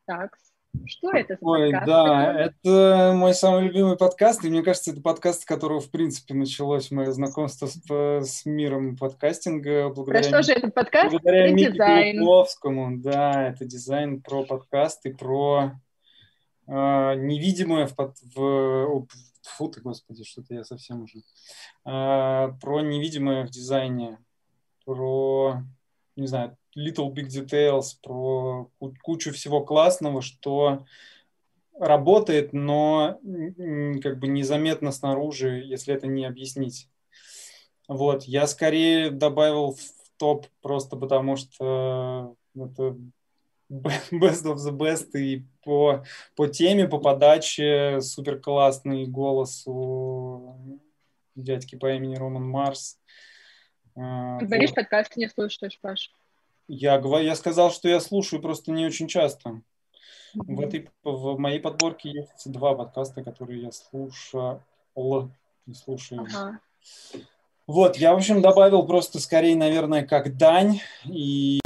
Так, что это за Ой, подкаст да, такой? это мой самый любимый подкаст, и мне кажется, это подкаст, с которого, в принципе, началось мое знакомство с, п- с миром подкастинга Про благодаря, что же этот подкаст? благодаря Про Мике дизайн. Да, это дизайн про подкаст и про э, невидимое в, под- в о, фу ты, господи, что-то я совсем уже. Э, про невидимое в дизайне, про, не знаю, little big details, про ку- кучу всего классного, что работает, но как бы незаметно снаружи, если это не объяснить. Вот, я скорее добавил в топ просто потому, что это best of the best и по, по теме, по подаче супер классный голос у дядьки по имени Роман Марс. А, Говоришь, вот. подкаст не слушаешь, Паш. Я, говор- я сказал, что я слушаю просто не очень часто. В, этой, в моей подборке есть два подкаста, которые я слушал и слушаю. Ага. Вот, я, в общем, добавил просто скорее, наверное, как дань. И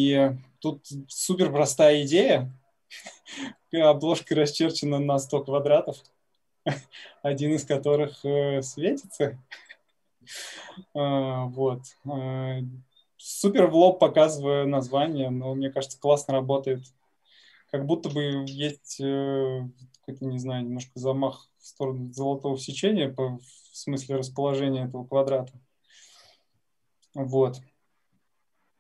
тут супер простая идея. Обложка расчерчена на 100 квадратов, один из которых э, светится. А, Вот. Супер в лоб показываю название, но мне кажется, классно работает. Как будто бы есть э, какой-то, не знаю, немножко замах в сторону золотого сечения по, в смысле расположения этого квадрата. Вот.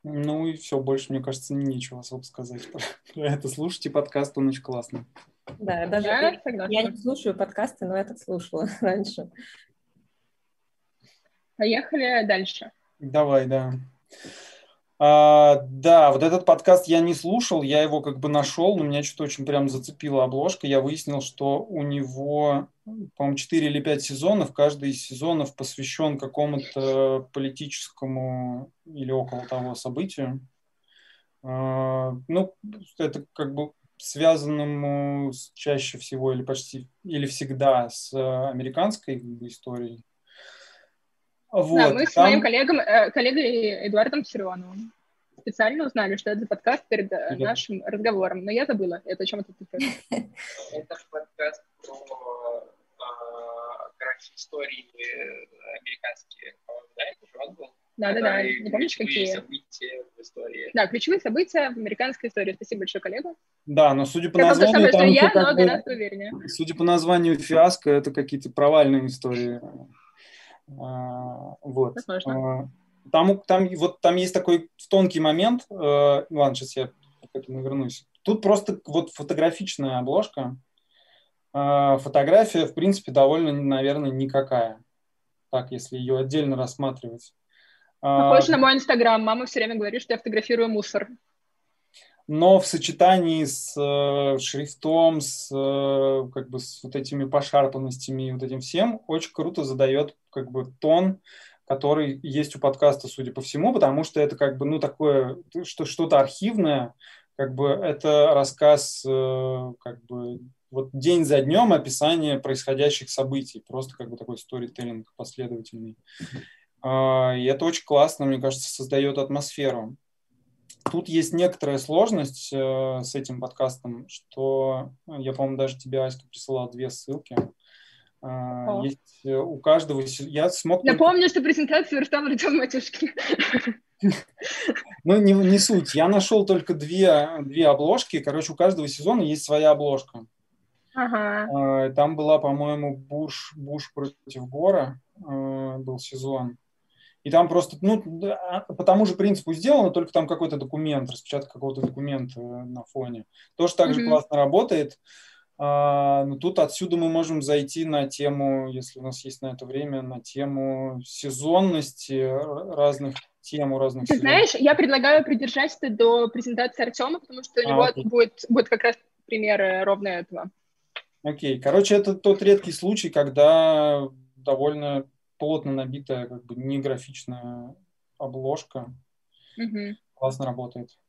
Ну и все, больше, мне кажется, нечего особо сказать про, про это. Слушайте подкаст, он очень классный. Да, даже Я я, не слушаю подкасты, но я так слушала раньше. Поехали дальше. Давай, да. А, да, вот этот подкаст я не слушал, я его как бы нашел, но меня что-то очень прям зацепила обложка. Я выяснил, что у него, по-моему, 4 или 5 сезонов. Каждый из сезонов посвящен какому-то политическому или около того событию. А, ну, это как бы связанному чаще всего или почти или всегда с американской историей. Вот, да, мы с там- моим коллегом, э, коллегой Эдуардом Серионовым специально узнали, что это подкаст перед э, Да. нашим разговором, но я забыла, это о чем это подкаст. Это подкаст про, а, короче, истории э, американские. Да, же он был? Да-да-да, Которые не помнишь, ключевые какие? события в истории. Да, ключевые события в американской истории. Спасибо большое, коллега. Да, но судя по названию, самое, там я, но бы- гораздо увереннее. судя по названию фиаско, это какие-то провальные истории. А, Вот. Возможно. А, Там, там, вот, там есть такой тонкий момент. э, Ладно, сейчас я к этому вернусь. Тут просто вот фотографичная обложка. А, Фотография, в принципе, довольно, наверное, никакая. Так, если ее отдельно рассматривать. Похоже на мой инстаграм. Мама все время говорит, что я фотографирую мусор. Но в сочетании с э, шрифтом, с э, как бы с вот этими пошарпанностями и вот этим всем, очень круто задает как бы тон, который есть у подкаста, судя по всему, потому что это как бы ну такое что что-то архивное, как бы это рассказ э, как бы вот день за днем описание происходящих событий, просто как бы такой сторителлинг последовательный. А, И это очень классно, мне кажется, создает атмосферу. Тут есть некоторая сложность э, с этим подкастом, что э, я, по-моему, даже тебе, Аська, присылал две ссылки. А, есть э, у каждого... Я смог... Напомню, только... что презентацию верстал Артем Матюшки. Ну, не, не суть. Я нашел только две, две обложки. Короче, у каждого сезона есть своя обложка. Ага. А, там была, по-моему, Буш, Буш против Гора а, был сезон. И там просто, ну, по тому же принципу сделано, только там какой-то документ, распечатка какого-то документа на фоне. Тоже так же mm-hmm. классно работает. А, но тут отсюда мы можем зайти на тему, если у нас есть на это время, на тему сезонности разных тем у разных Ты сезонов. знаешь, я предлагаю придержаться до презентации Артема, потому что у него а, будет, будет как раз пример ровно этого. Окей. Короче, это тот редкий случай, когда довольно плотно набитая, как бы не графичная обложка. Угу. Классно работает.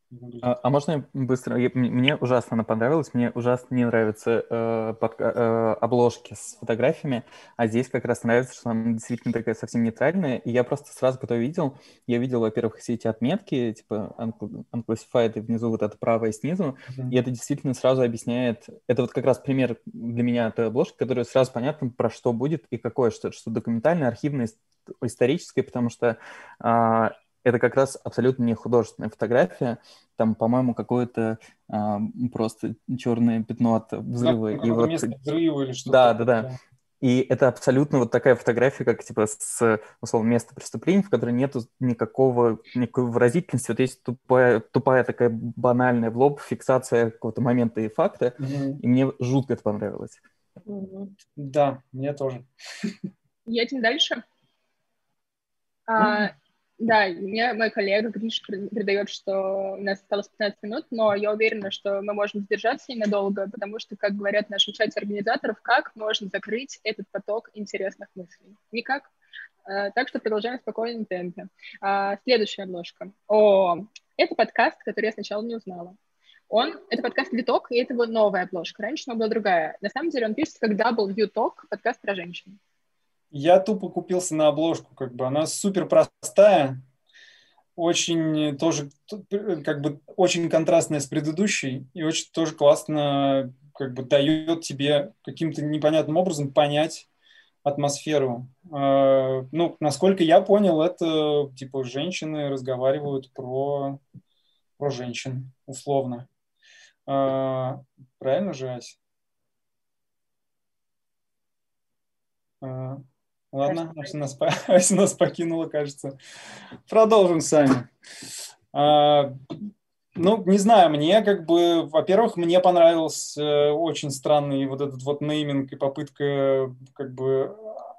А, а можно быстро? Мне ужасно она понравилась. Мне ужасно не нравятся э, под, э, обложки с фотографиями, а здесь как раз нравится, что она действительно такая совсем нейтральная. И я просто сразу, когда увидел, я видел, во-первых, все эти отметки, типа unclassified, и внизу вот это правое снизу, mm-hmm. и это действительно сразу объясняет... Это вот как раз пример для меня той обложки, которая сразу понятно, про что будет и какое, что, что документальное, архивное, историческое, потому что а, это как раз абсолютно не художественная фотография. Там, по-моему, какое-то а, просто черное пятно от взрыва. Да, и вот... взрыва или что-то. Да, да, да. И это абсолютно вот такая фотография, как типа с, условно, места преступления, в которой нету никакого, никакой выразительности. Вот есть тупая, тупая такая банальная в лоб фиксация какого-то момента и факта. Mm-hmm. И мне жутко это понравилось. Mm-hmm. Да, мне тоже. Едем дальше. А, да, мне мой коллега Гриш передает, что у нас осталось 15 минут, но я уверена, что мы можем сдержаться ненадолго, потому что, как говорят в нашем чате организаторов, как можно закрыть этот поток интересных мыслей? Никак. А, так что продолжаем в спокойном темпе. А, следующая обложка. О, это подкаст, который я сначала не узнала. Он, это подкаст «Виток», и это его новая обложка. Раньше она была другая. На самом деле он пишется как W Talk, подкаст про женщин я тупо купился на обложку, как бы она супер простая, очень тоже как бы очень контрастная с предыдущей и очень тоже классно как бы дает тебе каким-то непонятным образом понять атмосферу. А, ну, насколько я понял, это типа женщины разговаривают про, про женщин, условно. А, правильно же, Ась? Ладно, Ася нас, Ася нас покинула, кажется. Продолжим сами. А, ну, не знаю, мне как бы, во-первых, мне понравился э, очень странный вот этот вот нейминг и попытка как бы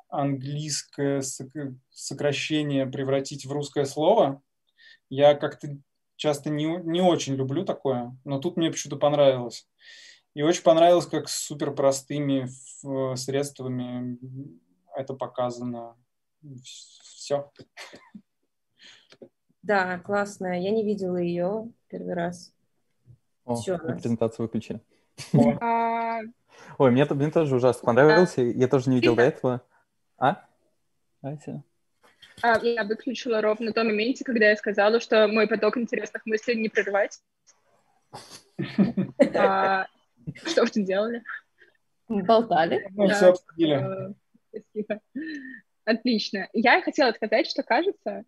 английское сокращение превратить в русское слово. Я как-то часто не, не очень люблю такое, но тут мне почему-то понравилось. И очень понравилось, как с супер простыми средствами это показано. Все. Да, классная. Я не видела ее первый раз. О, Еще презентацию выключили. А, Ой, мне, мне тоже ужасно понравился. Я тоже не видел до этого. А? Ася? А, я выключила ровно на том моменте, когда я сказала, что мой поток интересных мыслей не прерывать. А, что вы делали? Болтали. Мы все обсудили. Спасибо. Отлично. Я хотела сказать, что кажется...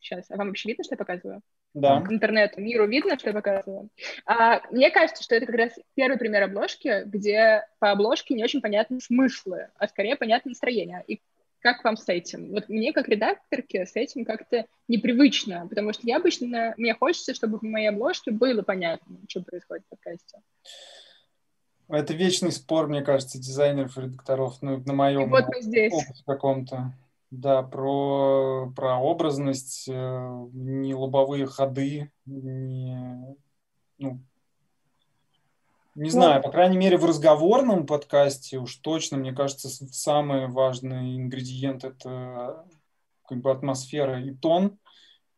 Сейчас, а вам вообще видно, что я показываю? Да. Интернету, миру видно, что я показываю? А, мне кажется, что это как раз первый пример обложки, где по обложке не очень понятны смыслы, а скорее понятно настроение. И как вам с этим? Вот мне, как редакторке, с этим как-то непривычно, потому что я обычно, мне хочется, чтобы в моей обложке было понятно, что происходит в подкасте. Это вечный спор, мне кажется, дизайнеров и редакторов, ну, на моем вот опыте каком-то. Да, про, про образность, э, не лобовые ходы, не, ну, не ну, знаю, по крайней мере, в разговорном подкасте уж точно, мне кажется, самый важный ингредиент – это как бы атмосфера и тон,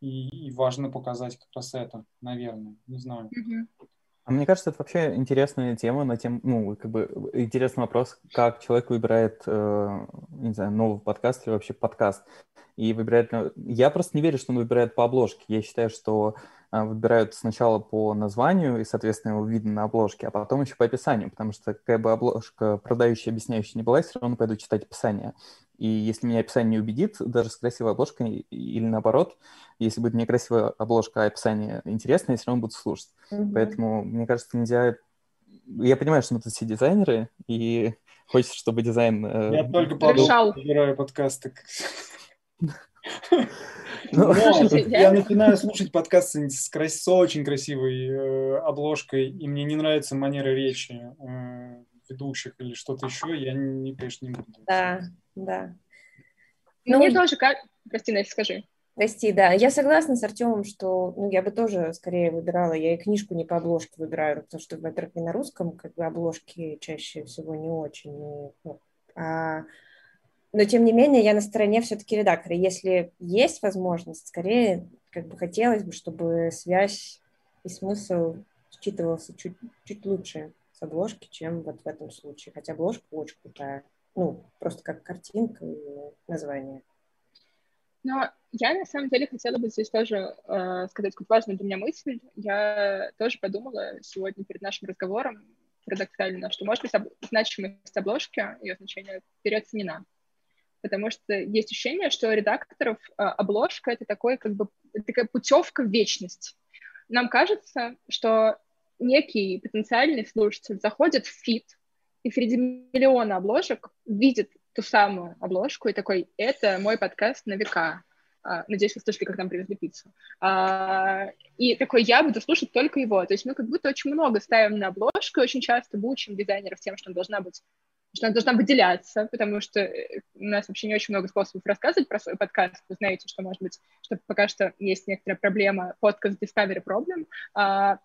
и, и важно показать как раз это, наверное, не знаю. Mm-hmm. А мне кажется, это вообще интересная тема на тему, ну, как бы интересный вопрос, как человек выбирает, э, не знаю, новый подкаст или вообще подкаст. И выбирает... Я просто не верю, что он выбирает по обложке. Я считаю, что э, выбирают сначала по названию, и, соответственно, его видно на обложке, а потом еще по описанию, потому что какая бы обложка продающая, объясняющая не была, я все равно пойду читать описание. И если меня описание не убедит, даже с красивой обложкой или наоборот, если будет некрасивая обложка, а описание интересное, я все равно буду слушать. Mm-hmm. Поэтому, мне кажется, нельзя... Я понимаю, что мы тут все дизайнеры, и хочется, чтобы дизайн... Э, я только подумал, выбираю подкасты. Ну, я начинаю слушать подкасты с очень красивой э, обложкой, и мне не нравится манера речи э, ведущих или что-то еще, я, не, конечно, не буду. Да, да. Ну, мне тоже, как... Прости, Настя, скажи. Прости, да. Я согласна с Артемом, что ну, я бы тоже скорее выбирала, я и книжку не по обложке выбираю, потому что, во-первых, и на русском как бы обложки чаще всего не очень. Ну, а... Но, тем не менее, я на стороне все-таки редактора. Если есть возможность, скорее как бы хотелось бы, чтобы связь и смысл считывался чуть, чуть лучше с обложки, чем вот в этом случае. Хотя обложка очень крутая. Ну, просто как картинка и название. Но я на самом деле хотела бы здесь тоже э, сказать какую важную для меня мысль. Я тоже подумала сегодня перед нашим разговором парадоксально, что, может быть, об... значимость обложки, ее значение переоценена. Потому что есть ощущение, что редакторов э, обложка — это такой, как бы, такая путевка в вечность. Нам кажется, что некий потенциальный слушатель заходит в фит, и среди миллиона обложек видит ту самую обложку и такой, это мой подкаст на века. А, надеюсь, вы слышали, как нам привезли пиццу. А, и такой, я буду слушать только его. То есть мы как будто очень много ставим на обложку, и очень часто мучим дизайнеров тем, что она должна быть что она должна выделяться, потому что э, у нас вообще не очень много способов рассказывать про свой подкаст. Вы знаете, что, может быть, что пока что есть некоторая проблема подкаст Discovery Problem, а,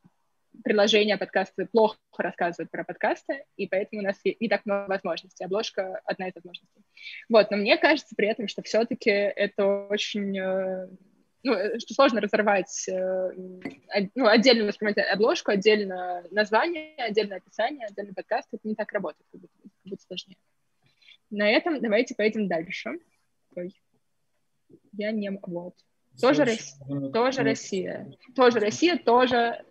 приложения подкасты плохо рассказывают про подкасты, и поэтому у нас не так много возможностей. Обложка — одна из возможностей. Вот, но мне кажется при этом, что все-таки это очень... Э, ну, э, что сложно разорвать, э, ну, отдельно воспринимать обложку, отдельно название, отдельно описание, отдельно подкаст. Это не так работает, как будто, как будто сложнее. На этом давайте поедем дальше. Ой. Я не... Вот. Тоже, Россия, тоже Россия. Тоже Россия, тоже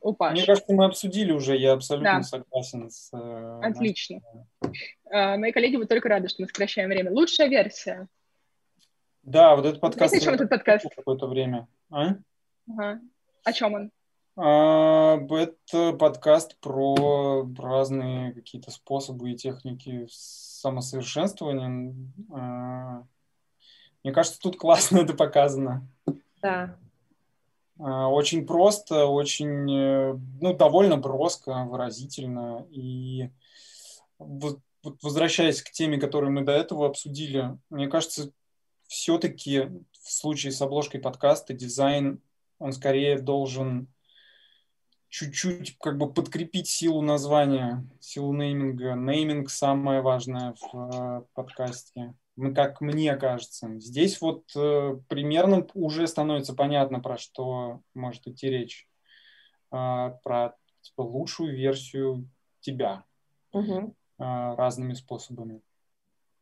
упавший. Мне кажется, мы обсудили уже, я абсолютно да. согласен с... Э, Отлично. Э, мои коллеги будут только рады, что мы сокращаем время. Лучшая версия. Да, вот этот подкаст... Знаете, о чем этот подкаст? Какое-то время. А? Ага. О чем он? А, это подкаст про разные какие-то способы и техники самосовершенствования. А, мне кажется, тут классно это показано. Да. А, очень просто, очень, э, ну, довольно броско, выразительно. И вот возвращаясь к теме, которую мы до этого обсудили, мне кажется, все-таки в случае с обложкой подкаста дизайн, он скорее должен чуть-чуть как бы подкрепить силу названия, силу нейминга. Нейминг самое важное в э, подкасте как мне кажется. Здесь вот э, примерно уже становится понятно, про что может идти речь. Э, про типа, лучшую версию тебя угу. э, разными способами.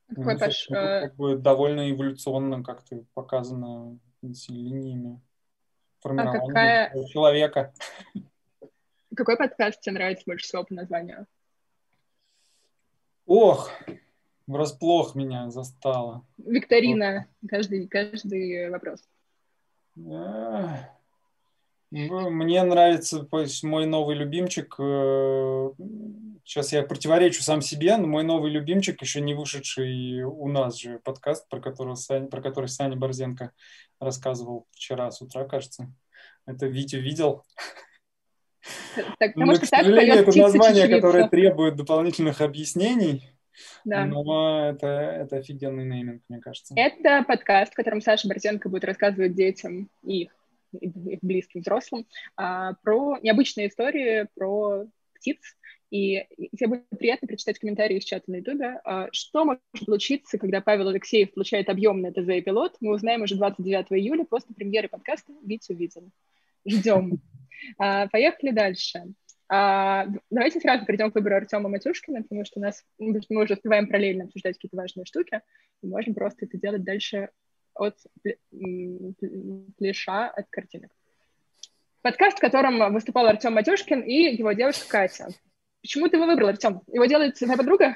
Какой, ну, Паш, ну, как бы довольно эволюционно как-то показано линиями формирования а какая... человека. Какой подкаст тебе нравится больше всего по названию? Ох, Врасплох меня застала. Викторина. Каждый, каждый вопрос. Мне нравится мой новый любимчик. Э, сейчас я противоречу сам себе, но мой новый любимчик, еще не вышедший у нас же подкаст, про, которого Саня, про который Саня Борзенко рассказывал вчера с утра, кажется. Это Витя видел. Так, но, к сожалению, это название, которое требует дополнительных объяснений. Да. Но это, это офигенный нейминг, мне кажется. Это подкаст, в котором Саша Борзенко будет рассказывать детям и их, их близким взрослым а, про необычные истории, про птиц. И тебе будет приятно прочитать комментарии из чата на Ютубе. А, что может случиться, когда Павел Алексеев получает объемный ТЗ и пилот? Мы узнаем уже 29 июля после премьеры подкаста «Витя увидел». Ждем. А, поехали дальше. А, давайте сразу перейдем к выбору Артема Матюшкина, потому что у нас мы уже успеваем параллельно обсуждать какие-то важные штуки, и можем просто это делать дальше от плеша от картинок. Подкаст, в котором выступал Артем Матюшкин и его девушка Катя. Почему ты его выбрал, Артем? Его делает твоя подруга?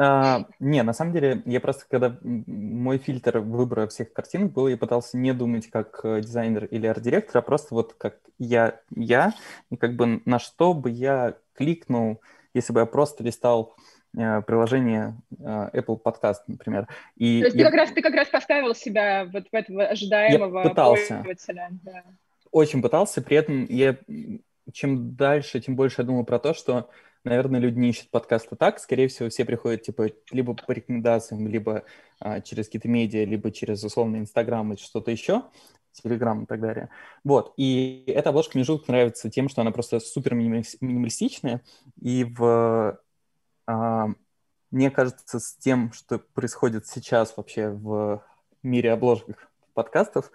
А, не, на самом деле, я просто, когда мой фильтр выбора всех картинок был, я пытался не думать как э, дизайнер или арт-директор, а просто вот как я, я, и как бы на что бы я кликнул, если бы я просто листал э, приложение э, Apple Podcast, например. И То есть я... ты, как раз, ты как раз поставил себя вот в этого ожидаемого я пытался. Да. Очень пытался, при этом я чем дальше, тем больше я думал про то, что наверное, люди не ищут подкасты так. Скорее всего, все приходят, типа, либо по рекомендациям, либо а, через какие-то медиа, либо через, условно, Инстаграм или что-то еще, Телеграм и так далее. Вот. И эта обложка мне жутко нравится тем, что она просто супер минималистичная. И в... А, мне кажется, с тем, что происходит сейчас вообще в мире обложек подкастов,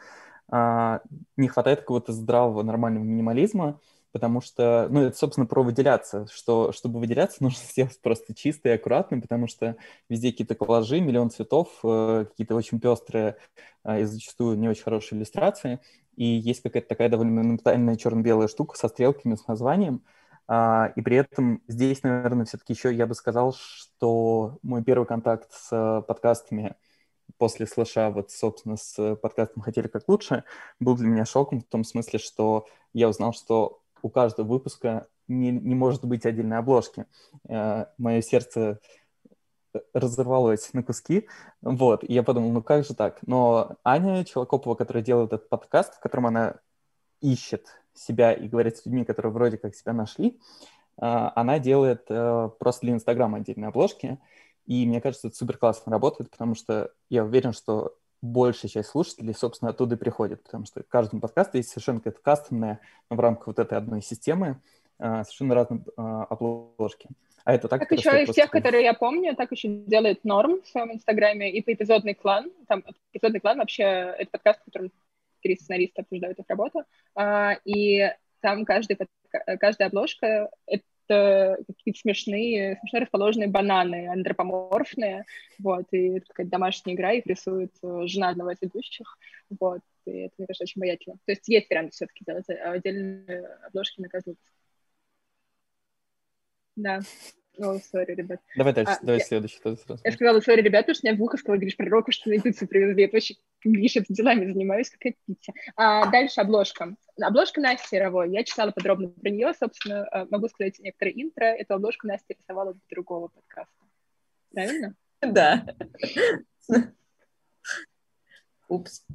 а, не хватает какого-то здравого, нормального минимализма, потому что, ну, это, собственно, про выделяться, что, чтобы выделяться, нужно сделать просто чисто и аккуратно, потому что везде какие-то коллажи, миллион цветов, э, какие-то очень пестрые э, и зачастую не очень хорошие иллюстрации, и есть какая-то такая довольно монументальная черно-белая штука со стрелками, с названием, а, и при этом здесь, наверное, все-таки еще я бы сказал, что мой первый контакт с подкастами после слыша вот, собственно, с подкастом «Хотели как лучше» был для меня шоком в том смысле, что я узнал, что у каждого выпуска не, не может быть отдельной обложки. Э, мое сердце разорвалось на куски, вот, и я подумал, ну как же так? Но Аня Челокопова, которая делает этот подкаст, в котором она ищет себя и говорит с людьми, которые вроде как себя нашли, э, она делает э, просто для Инстаграма отдельные обложки, и мне кажется, это супер классно работает, потому что я уверен, что большая часть слушателей, собственно, оттуда и приходит, потому что каждому подкасту есть совершенно какая-то кастомная в рамках вот этой одной системы а, совершенно разные а, обложки. А это так? Так еще из тех, которые я помню, так еще делает Норм в своем инстаграме и по эпизодный клан. Там эпизодный клан вообще это подкаст, в котором три сценариста обсуждают их работу. А, и там каждый, каждая обложка — это какие-то смешные, смешно расположенные бананы, антропоморфные, вот, и это какая-то домашняя игра, их рисует э, жена одного из ведущих, вот, и это, мне кажется, очень обаятельно. То есть есть вариант все-таки делать э, отдельные обложки на каждый выпуск. Да. О, сори, ребят. Давай дальше, а, давай я, следующий. Сразу. Я сказала, сори, ребята, что меня в ухо сказала, говоришь, пророку, что на пиццу привезли. Это вообще, это делами занимаюсь, какая пицца. А, дальше обложка. Обложка Насти Серовой. Я читала подробно про нее, собственно, а, могу сказать некоторые интро. Эту обложку Настя рисовала для другого подкаста. Правильно? Да. Упс.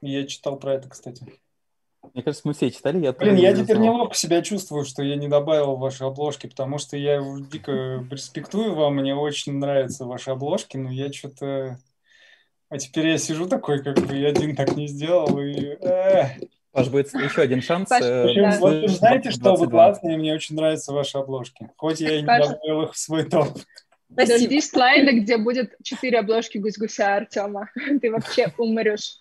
Я читал про это, кстати. Мне кажется, мы все читали. Я Блин, я теперь неловко себя чувствую, что я не добавил ваши обложки, потому что я дико респектую вам, мне очень нравятся ваши обложки, но я что-то... А теперь я сижу такой, как бы я один так не сделал, и... Паш, будет еще один шанс. Паш, э, да. вот вы знаете, что вы классные, мне очень нравятся ваши обложки. Хоть я и не Паш... добавил их в свой топ. Подожди слайда, где будет четыре обложки гусь-гуся Артема. Ты вообще умрешь.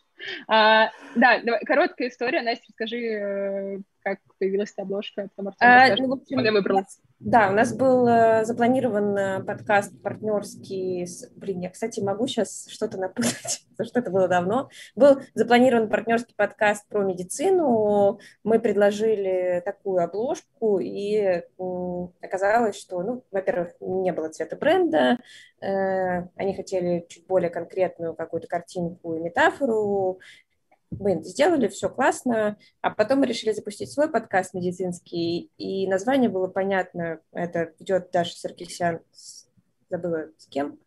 А, да, давай, короткая история. Настя, расскажи, э, как появилась эта обложка, потому что а, ну, в общем, я выбрала. Да, у нас был э, запланирован э, подкаст партнерский. С... Блин, я, кстати, могу сейчас что-то напутать, потому что это было давно. Был запланирован партнерский подкаст про медицину. Мы предложили такую обложку, и оказалось, что, ну, во-первых, не было цвета бренда. Э, они хотели чуть более конкретную какую-то картинку и метафору мы сделали, все классно, а потом мы решили запустить свой подкаст медицинский, и название было понятно, это идет Даша Саркисян, забыла с кем,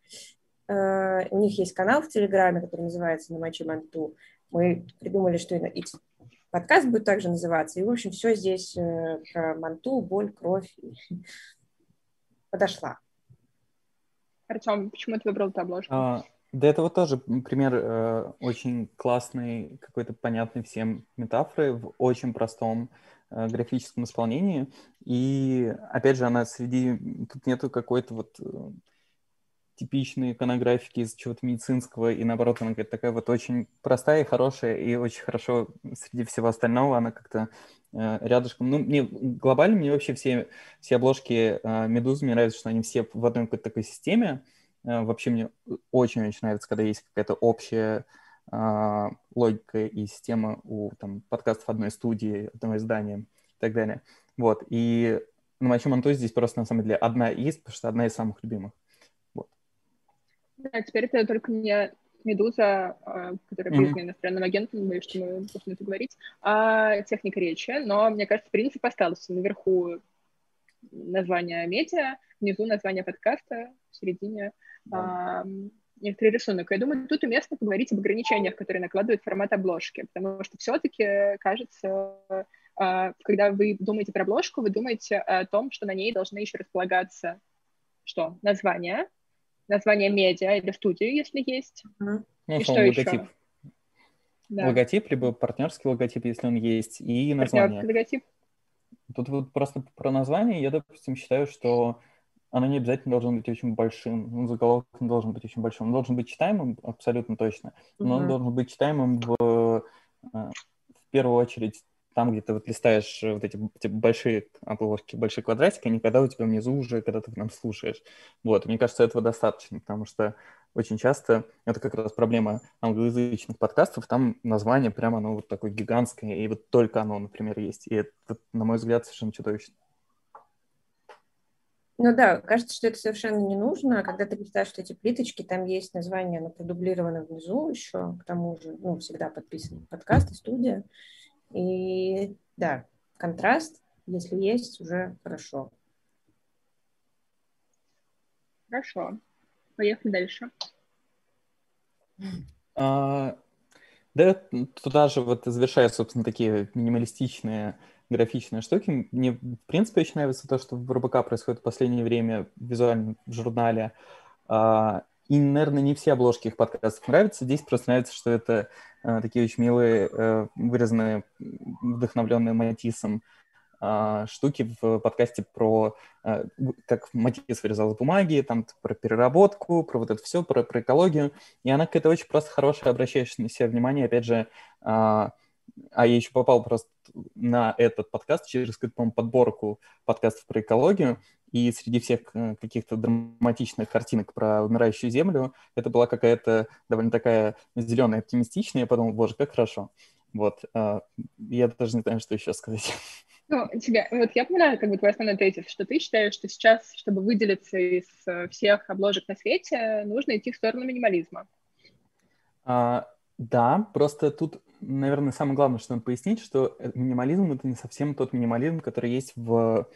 uh, у них есть канал в Телеграме, который называется «На мочи манту», мы придумали, что и подкаст будет также называться, и, в общем, все здесь uh, про манту, боль, кровь подошла. Артем, почему ты выбрал эту обложку? А, да, это вот тоже пример э, очень классный, какой-то понятный всем метафоры в очень простом э, графическом исполнении. И, опять же, она среди... Тут нету какой-то вот э, типичной иконографики из чего-то медицинского, и наоборот, она какая-то такая вот очень простая и хорошая, и очень хорошо среди всего остального она как-то э, рядышком. Ну, мне глобально, мне вообще все, все обложки э, Медузы, мне нравится, что они все в одной какой-то такой системе. Э, вообще мне очень-очень нравится, когда есть какая-то общая э, логика и система у там, подкастов одной студии, одного издания и так далее. Вот, и на Мачо Манто здесь просто на самом деле одна есть, потому что одна из самых любимых. Вот. Да, теперь это только не Медуза, а, которая mm-hmm. признана иностранным агентом, боюсь, что мы должны это говорить, а техника речи. Но, мне кажется, принцип остался. Наверху название медиа, внизу название подкаста, в середине mm-hmm. а, некоторый рисунок. Я думаю, тут уместно поговорить об ограничениях, которые накладывает формат обложки, потому что все-таки, кажется, а, когда вы думаете про обложку, вы думаете о том, что на ней должны еще располагаться что? Название, название медиа или студии, если есть. Ну, И что логотип. еще? Да. Логотип, либо партнерский логотип, если он есть, и название. Партнерский логотип. Тут вот просто про название я, допустим, считаю, что оно не обязательно должно быть очень большим, ну, заголовок не должен быть очень большим, он должен быть читаемым абсолютно точно, но угу. он должен быть читаемым в, э, в первую очередь там, где ты вот листаешь э, вот эти, эти большие обложки, большие квадратики, а не когда у тебя внизу уже, когда ты прям слушаешь. Вот, мне кажется, этого достаточно, потому что очень часто это как раз проблема англоязычных подкастов, там название прямо оно вот такое гигантское, и вот только оно, например, есть. И это, на мой взгляд, совершенно чудовищно. Ну да, кажется, что это совершенно не нужно. А когда ты представляешь, что эти плиточки, там есть название, оно продублировано внизу еще, к тому же, ну, всегда подписаны подкасты, студия. И да, контраст, если есть, уже хорошо. Хорошо. Поехали дальше. А, да, туда же вот завершая, собственно, такие минималистичные графичные штуки. Мне, в принципе, очень нравится то, что в РБК происходит в последнее время визуально в журнале. А, и, наверное, не все обложки их подкастов нравятся. Здесь просто нравится, что это э, такие очень милые, э, вырезанные, вдохновленные Матисом э, штуки в подкасте про, э, как Матис вырезал из бумаги, там про переработку, про вот это все, про, про экологию. И она какая-то очень просто хорошая, обращающая на себя внимание, опять же, э, а я еще попал просто на этот подкаст через какую-то, подборку подкастов про экологию, и среди всех э, каких-то драматичных картинок про умирающую землю это была какая-то довольно такая зеленая, оптимистичная. Я подумал, боже, как хорошо. Вот. Э, я даже не знаю, что еще сказать. Ну, тебе, вот я понимаю, как бы твой основной тезис, что ты считаешь, что сейчас, чтобы выделиться из всех обложек на свете, нужно идти в сторону минимализма. А, да, просто тут, наверное, самое главное, что надо пояснить, что минимализм — это не совсем тот минимализм, который есть в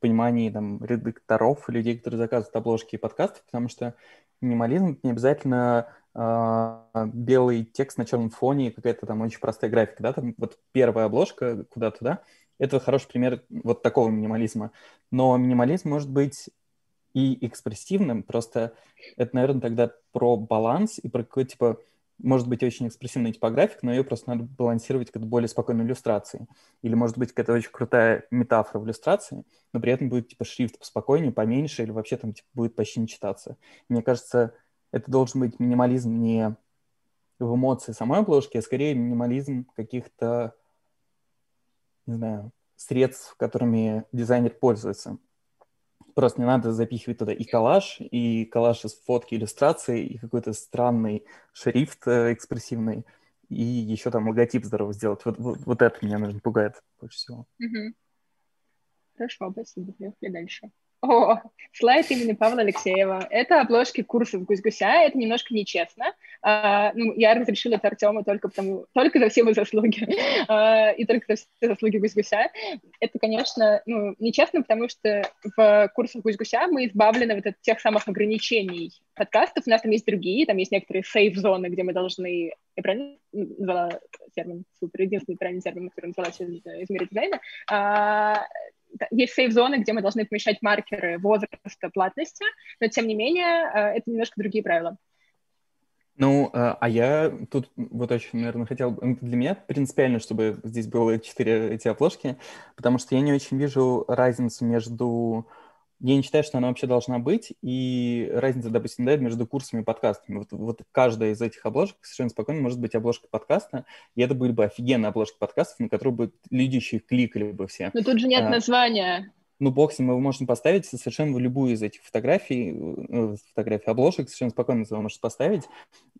понимании там, редакторов, людей, которые заказывают обложки и подкастов, потому что минимализм не обязательно э, белый текст на черном фоне и какая-то там очень простая графика, да, там вот первая обложка куда-то, да, это хороший пример вот такого минимализма. Но минимализм может быть и экспрессивным, просто это, наверное, тогда про баланс и про какой-то, типа, может быть очень экспрессивная типографика, но ее просто надо балансировать как более спокойной иллюстрацией. Или может быть какая-то очень крутая метафора в иллюстрации, но при этом будет типа шрифт поспокойнее, поменьше, или вообще там типа, будет почти не читаться. Мне кажется, это должен быть минимализм не в эмоции самой обложки, а скорее минимализм каких-то, не знаю, средств, которыми дизайнер пользуется. Просто не надо запихивать туда и коллаж, и коллаж из фотки, иллюстрации, и какой-то странный шрифт э, экспрессивный, и еще там логотип здорово сделать. Вот, вот, вот это меня, наверное, пугает больше всего. Угу. Хорошо, спасибо. Поехали дальше. О, слайд имени Павла Алексеева. Это обложки курсов Гусь-Гуся. Это немножко нечестно. А, ну, я разрешила это Артему только, потому, только за все его заслуги. А, и только за все заслуги Гусь-Гуся. Это, конечно, ну, нечестно, потому что в курсах Гусь-Гуся мы избавлены вот от тех самых ограничений подкастов. У нас там есть другие, там есть некоторые сейф-зоны, где мы должны... Я правильно назвала термин? Супер, единственный правильный термин, который назвала из мира дизайна. А, есть сейф-зоны, где мы должны помещать маркеры возраста, платности, но тем не менее э, это немножко другие правила. Ну, э, а я тут вот очень, наверное, хотел... Для меня принципиально, чтобы здесь было четыре эти обложки, потому что я не очень вижу разницу между я не считаю, что она вообще должна быть, и разница, допустим, да, между курсами и подкастами. Вот, вот каждая из этих обложек совершенно спокойно может быть обложкой подкаста, и это были бы офигенные обложки подкастов, на которые бы люди еще кликали бы все. Но тут же нет а, названия. Ну, бог с ним, его можно поставить совершенно в любую из этих фотографий, ну, фотографий обложек, совершенно спокойно его можешь поставить,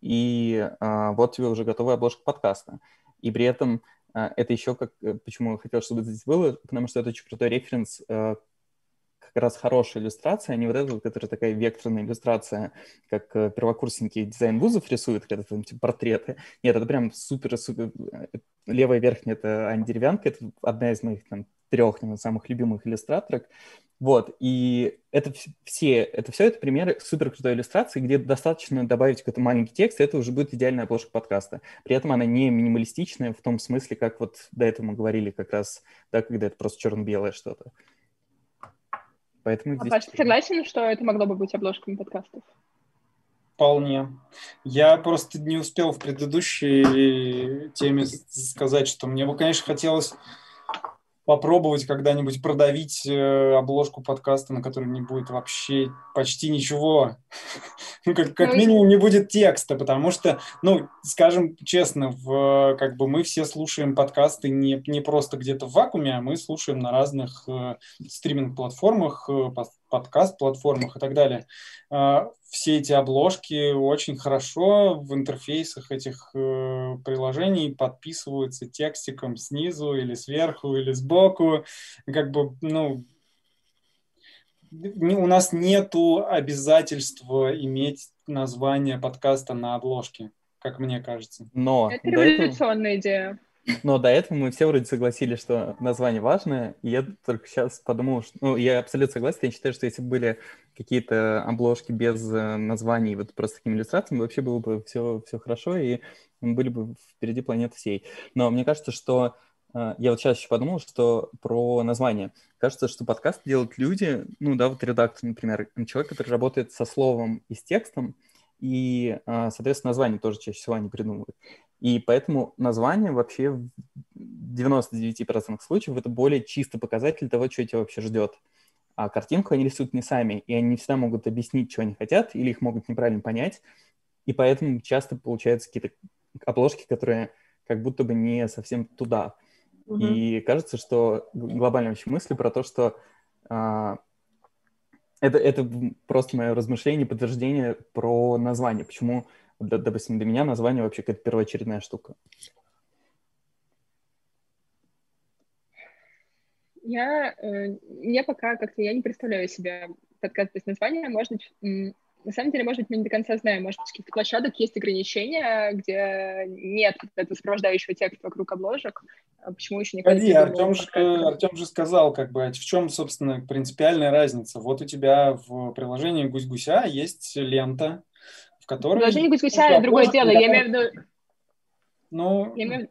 и а, вот тебе уже готовая обложка подкаста. И при этом а, это еще как, э, почему я хотел, чтобы здесь было, потому что это очень крутой референс а, как раз хорошая иллюстрация, а не вот эта которая такая векторная иллюстрация, как э, первокурсники дизайн вузов рисуют, когда там типа портреты. Нет, это прям супер-супер... Э, левая верхняя — это Аня Деревянка, это одна из моих там трех наверное, самых любимых иллюстраторок. Вот, и это все, это все это примеры супер крутой иллюстрации, где достаточно добавить какой-то маленький текст, и это уже будет идеальная обложка подкаста. При этом она не минималистичная в том смысле, как вот до этого мы говорили как раз, да, когда это просто черно-белое что-то. Поэтому а здесь... Паш, ты согласен, что это могло бы быть обложками подкастов? Вполне. Я просто не успел в предыдущей теме сказать, что мне бы, конечно, хотелось попробовать когда-нибудь продавить э, обложку подкаста, на которой не будет вообще почти ничего. ну, как, как ну, минимум не будет текста, потому что, ну, скажем честно, в, как бы мы все слушаем подкасты не, не просто где-то в вакууме, а мы слушаем на разных э, стриминг-платформах, э, подкаст-платформах и так далее. А, все эти обложки очень хорошо в интерфейсах этих э, приложений подписываются текстиком снизу или сверху или сбоку. Как бы, ну, у нас нету обязательства иметь название подкаста на обложке, как мне кажется. Но это революционная этого... идея. Но до этого мы все вроде согласились, что название важное, и я только сейчас подумал, что... Ну, я абсолютно согласен, я считаю, что если бы были какие-то обложки без э, названий, вот просто такими иллюстрациями, вообще было бы все, все хорошо, и были бы впереди планеты всей. Но мне кажется, что э, я вот сейчас еще подумал, что про название. Кажется, что подкаст делают люди, ну да, вот редактор, например, человек, который работает со словом и с текстом, и, э, соответственно, название тоже чаще всего они придумывают. И поэтому название вообще в 99% случаев это более чисто показатель того, что тебя вообще ждет. А картинку они рисуют не сами, и они не всегда могут объяснить, что они хотят, или их могут неправильно понять. И поэтому часто получаются какие-то обложки, которые как будто бы не совсем туда. Угу. И кажется, что глобальная вообще мысль про то, что а, это, это просто мое размышление, подтверждение про название. Почему допустим, для меня название вообще какая-то первоочередная штука. Я, э, я пока как-то, я не представляю себе подкаст без названия, может быть, на самом деле, может быть, мы не до конца знаем, может быть, каких-то площадок есть ограничения, где нет этого сопровождающего текста вокруг обложек. А почему еще не Погоди, Артем же, Артем же сказал, как бы, в чем, собственно, принципиальная разница. Вот у тебя в приложении Гусь-Гуся есть лента, Приложение гусь-гуся — это другое дело. Я имею в виду... Ну... Я имею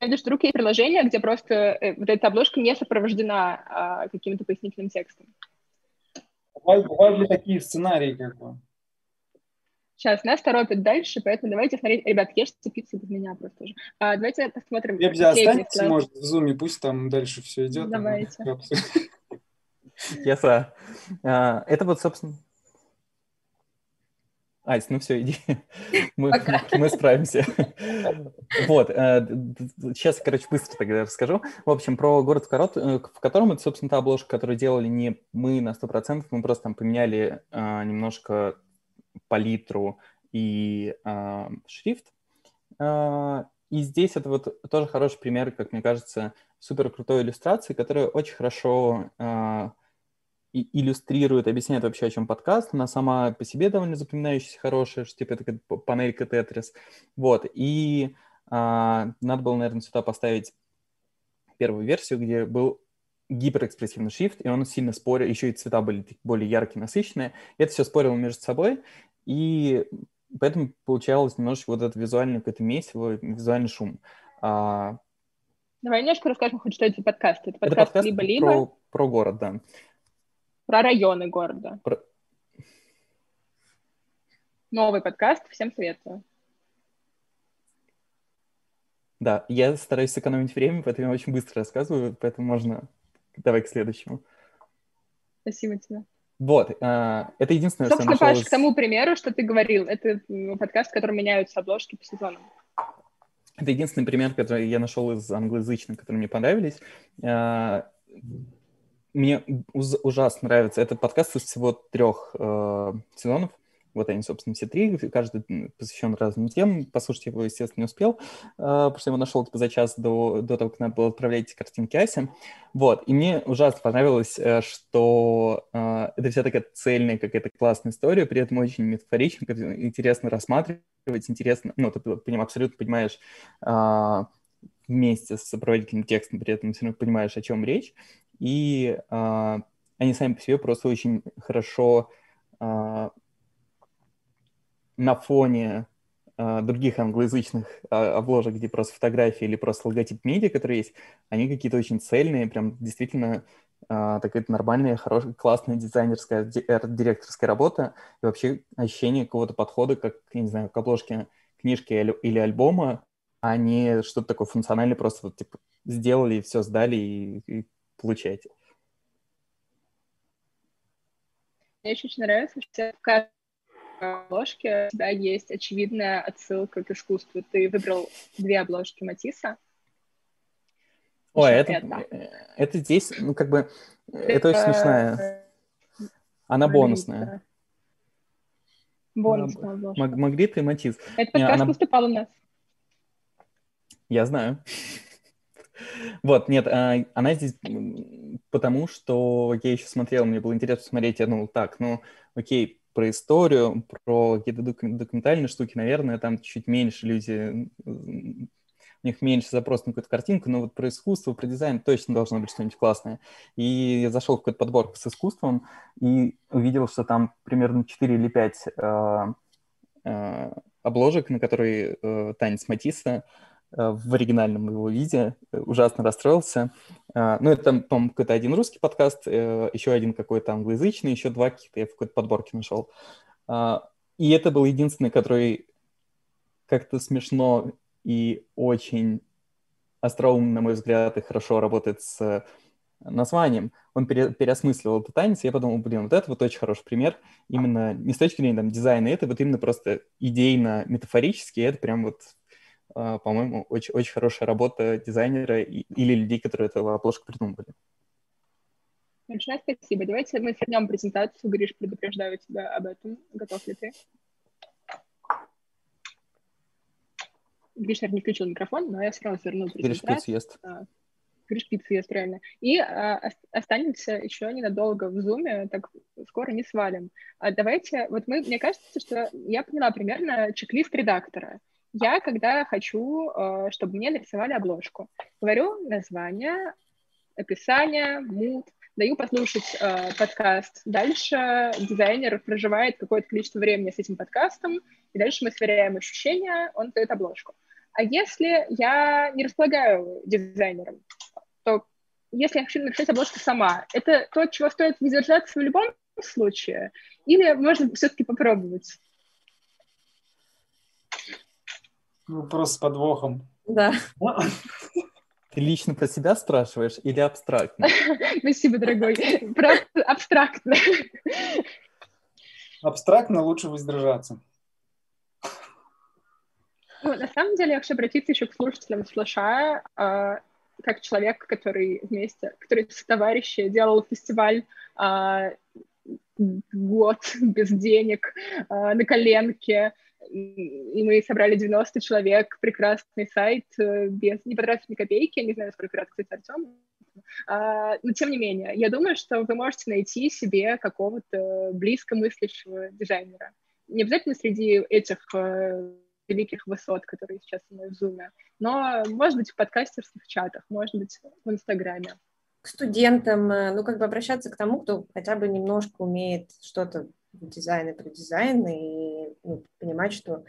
в виду, что вдруг есть приложение, где просто э, вот эта обложка не сопровождена а, каким-то пояснительным текстом. Бывают, бывают ли такие сценарии, как бы? Сейчас, нас торопят дальше, поэтому давайте смотреть. Ребят, ешьте пиццу без меня просто уже. А, давайте посмотрим. Лебзя останется, может, в зуме, пусть там дальше все идет. Давайте. Яса. А, это вот, собственно, Ась, ну все, иди. Мы, мы справимся. Вот. Э, сейчас, короче, быстро тогда расскажу. В общем, про город, в, э, в котором это, собственно, та обложка, которую делали не мы на 100%, мы просто там поменяли а, немножко палитру и шрифт. И здесь это вот тоже хороший пример, как мне кажется, супер крутой иллюстрации, которая очень хорошо а, иллюстрирует, объясняет вообще, о чем подкаст. Она сама по себе довольно запоминающаяся, хорошая, что типа это панелька Тетрис. Вот, и а, надо было, наверное, сюда поставить первую версию, где был гиперэкспрессивный шрифт, и он сильно спорил, еще и цвета были более яркие, насыщенные. И это все спорило между собой, и поэтому получалось немножечко вот это визуальное какое-то месиво, визуальный шум. А... Давай немножко расскажем хоть, что это подкаст. Это подкаст, это подкаст либо-либо. Про, про город, да. Про районы города. Про... Новый подкаст, всем советую. Да, я стараюсь сэкономить время, поэтому я очень быстро рассказываю, поэтому можно... Давай к следующему. Спасибо тебе. Вот, э, это единственное, Собственно, что я нашел Паш, к тому примеру, что ты говорил, это подкаст, в котором меняются обложки по сезонам. Это единственный пример, который я нашел из англоязычных, которые мне понравились. Э, мне ужасно нравится. Это подкаст из всего трех э, сезонов. Вот они, собственно, все три, каждый посвящен разным темам. Послушать его, естественно, не успел, э, потому что я его нашел типа, за час до, до того, как надо было отправлять картинки Асе. Вот, и мне ужасно понравилось, э, что э, это вся такая цельная какая-то классная история, при этом очень метафорично, интересно рассматривать, интересно, ну, ты поним, абсолютно понимаешь вместе с сопроводительным текстом, при этом все равно понимаешь, о чем речь, и они сами по себе просто очень хорошо на фоне э, других англоязычных э, обложек, где просто фотографии или просто логотип медиа, которые есть, они какие-то очень цельные, прям действительно э, такая нормальная, хорошая, классная дизайнерская, директорская работа. И вообще ощущение какого-то подхода, как, я не знаю, к обложке книжки или альбома, а не что-то такое функциональное, просто вот, типа, сделали, все сдали и, и получаете. Мне очень нравится, что каждый обложке у тебя есть очевидная отсылка к искусству. Ты выбрал две обложки Матисса. Ой, это, это. это здесь, ну, как бы, это, это очень смешная. Она бонусная. Бонусная обложка. Магрит и Матисс. Это подкаст она... выступал у нас. Я знаю. Вот, нет, а, она здесь потому, что я еще смотрел, мне было интересно смотреть, думал, так, ну, окей, про историю, про какие-то документальные штуки, наверное, там чуть меньше люди, у них меньше запрос на какую-то картинку, но вот про искусство, про дизайн точно должно быть что-нибудь классное. И я зашел в какую-то подборку с искусством и увидел, что там примерно 4 или 5 э, э, обложек, на которые э, танец Матисса, в оригинальном его виде, э, ужасно расстроился. Э, ну, это, по-моему, какой-то один русский подкаст, еще один какой-то англоязычный, еще два каких-то я в какой-то подборке нашел. И это был единственный, который как-то смешно и очень остроумно, на мой взгляд, и хорошо работает с названием. Он пере, переосмысливал этот танец, и я подумал, блин, вот это вот очень хороший пример, именно не с точки зрения там, дизайна, это вот именно просто идейно-метафорически, это прям вот а, по-моему, очень, очень хорошая работа дизайнера или людей, которые эту обложку придумали. Большое спасибо. Давайте мы свернем презентацию. Гриш, предупреждаю тебя об этом. Готов ли ты? Гриш, наверное, не включил микрофон, но я все равно сверну презентацию. Гриш пиццу ест. А, Гриш пиццу ест, реально. И а, останемся еще ненадолго в зуме, так скоро не свалим. А давайте, вот мы, мне кажется, что я поняла примерно чек-лист редактора я, когда хочу, э, чтобы мне нарисовали обложку, говорю название, описание, мут, даю послушать э, подкаст. Дальше дизайнер проживает какое-то количество времени с этим подкастом, и дальше мы сверяем ощущения, он дает обложку. А если я не располагаю дизайнером, то если я хочу написать обложку сама, это то, чего стоит не держаться в любом случае, или можно все-таки попробовать? Вопрос с подвохом. Да. Ты лично про себя спрашиваешь или абстрактно? Спасибо, дорогой. Абстрактно. Абстрактно лучше воздержаться. Ну, на самом деле, я хочу обратиться еще к слушателям Слыша, э, как человек, который вместе, который с товарищи делал фестиваль э, год без денег, э, на коленке, и мы собрали 90 человек, прекрасный сайт, э, без, не потратив ни копейки, не знаю, сколько раз, кстати, Артем, а, но тем не менее, я думаю, что вы можете найти себе какого-то близко мыслящего дизайнера. Не обязательно среди этих э, великих высот, которые сейчас у нас в Zoom, но, может быть, в подкастерских чатах, может быть, в Инстаграме. К студентам, э, ну, как бы обращаться к тому, кто хотя бы немножко умеет что-то дизайн и про дизайн, и ну, понимать, что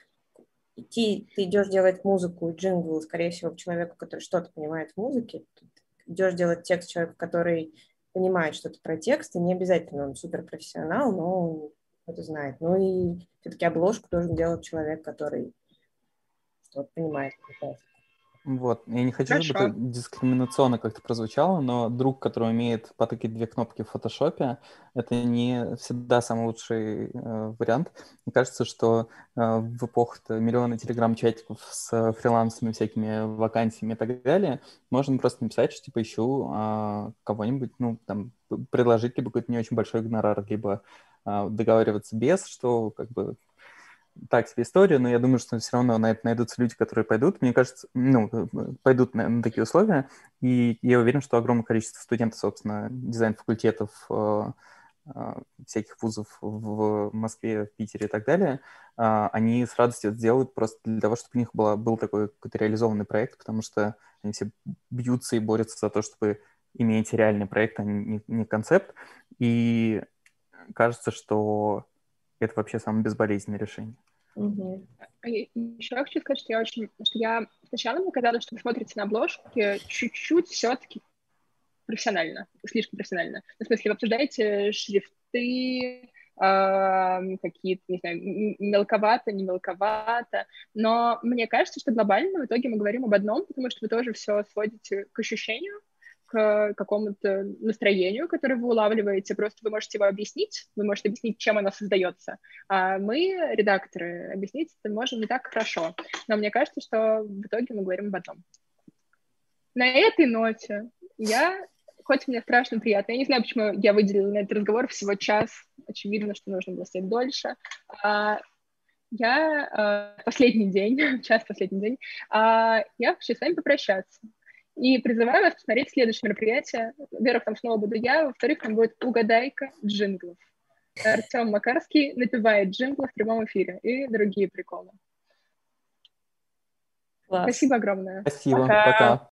идти, ты идешь делать музыку и джингл, скорее всего, к человеку, который что-то понимает в музыке, идешь делать текст человеку, который понимает что-то про текст, и не обязательно он суперпрофессионал, но он это знает. Ну и все-таки обложку должен делать человек, который что-то понимает. Вот, я не хочу, чтобы это дискриминационно как-то прозвучало, но друг, который умеет потыкать две кнопки в фотошопе, это не всегда самый лучший э, вариант. Мне кажется, что э, в эпоху миллиона телеграм-чатиков с фрилансами, всякими вакансиями и так далее, можно просто написать, что типа ищу э, кого-нибудь, ну, там, предложить либо какой-то не очень большой гонорар, либо э, договариваться без, что как бы так себе история, но я думаю, что все равно на это найдутся люди, которые пойдут. Мне кажется, ну, пойдут на, на такие условия, и я уверен, что огромное количество студентов, собственно, дизайн-факультетов, э, э, всяких вузов в Москве, в Питере и так далее, э, они с радостью это сделают просто для того, чтобы у них была, был такой какой-то реализованный проект, потому что они все бьются и борются за то, чтобы иметь реальный проект, а не, не концепт. И кажется, что это вообще самое безболезненное решение. Угу. Еще я хочу сказать, что я очень, что я сначала мне казалось, что вы смотрите на обложки чуть-чуть все-таки профессионально, слишком профессионально. Ну, в смысле, вы обсуждаете шрифты, э, какие-то, не знаю, мелковато, не мелковато, но мне кажется, что глобально в итоге мы говорим об одном, потому что вы тоже все сводите к ощущению, к какому-то настроению, которое вы улавливаете, просто вы можете его объяснить, вы можете объяснить, чем оно создается. А мы, редакторы, объяснить это можем не так хорошо. Но мне кажется, что в итоге мы говорим об этом. На этой ноте я, хоть мне страшно приятно, я не знаю, почему я выделила на этот разговор всего час, очевидно, что нужно было сидеть дольше, а, я э, последний день, час последний день, э, я хочу с вами попрощаться. И призываю вас посмотреть следующее мероприятие. Во-первых, там снова буду я, во-вторых, там будет угадайка джинглов. Артем Макарский напевает джинглы в прямом эфире и другие приколы. Класс. Спасибо огромное. Спасибо. Пока. Пока.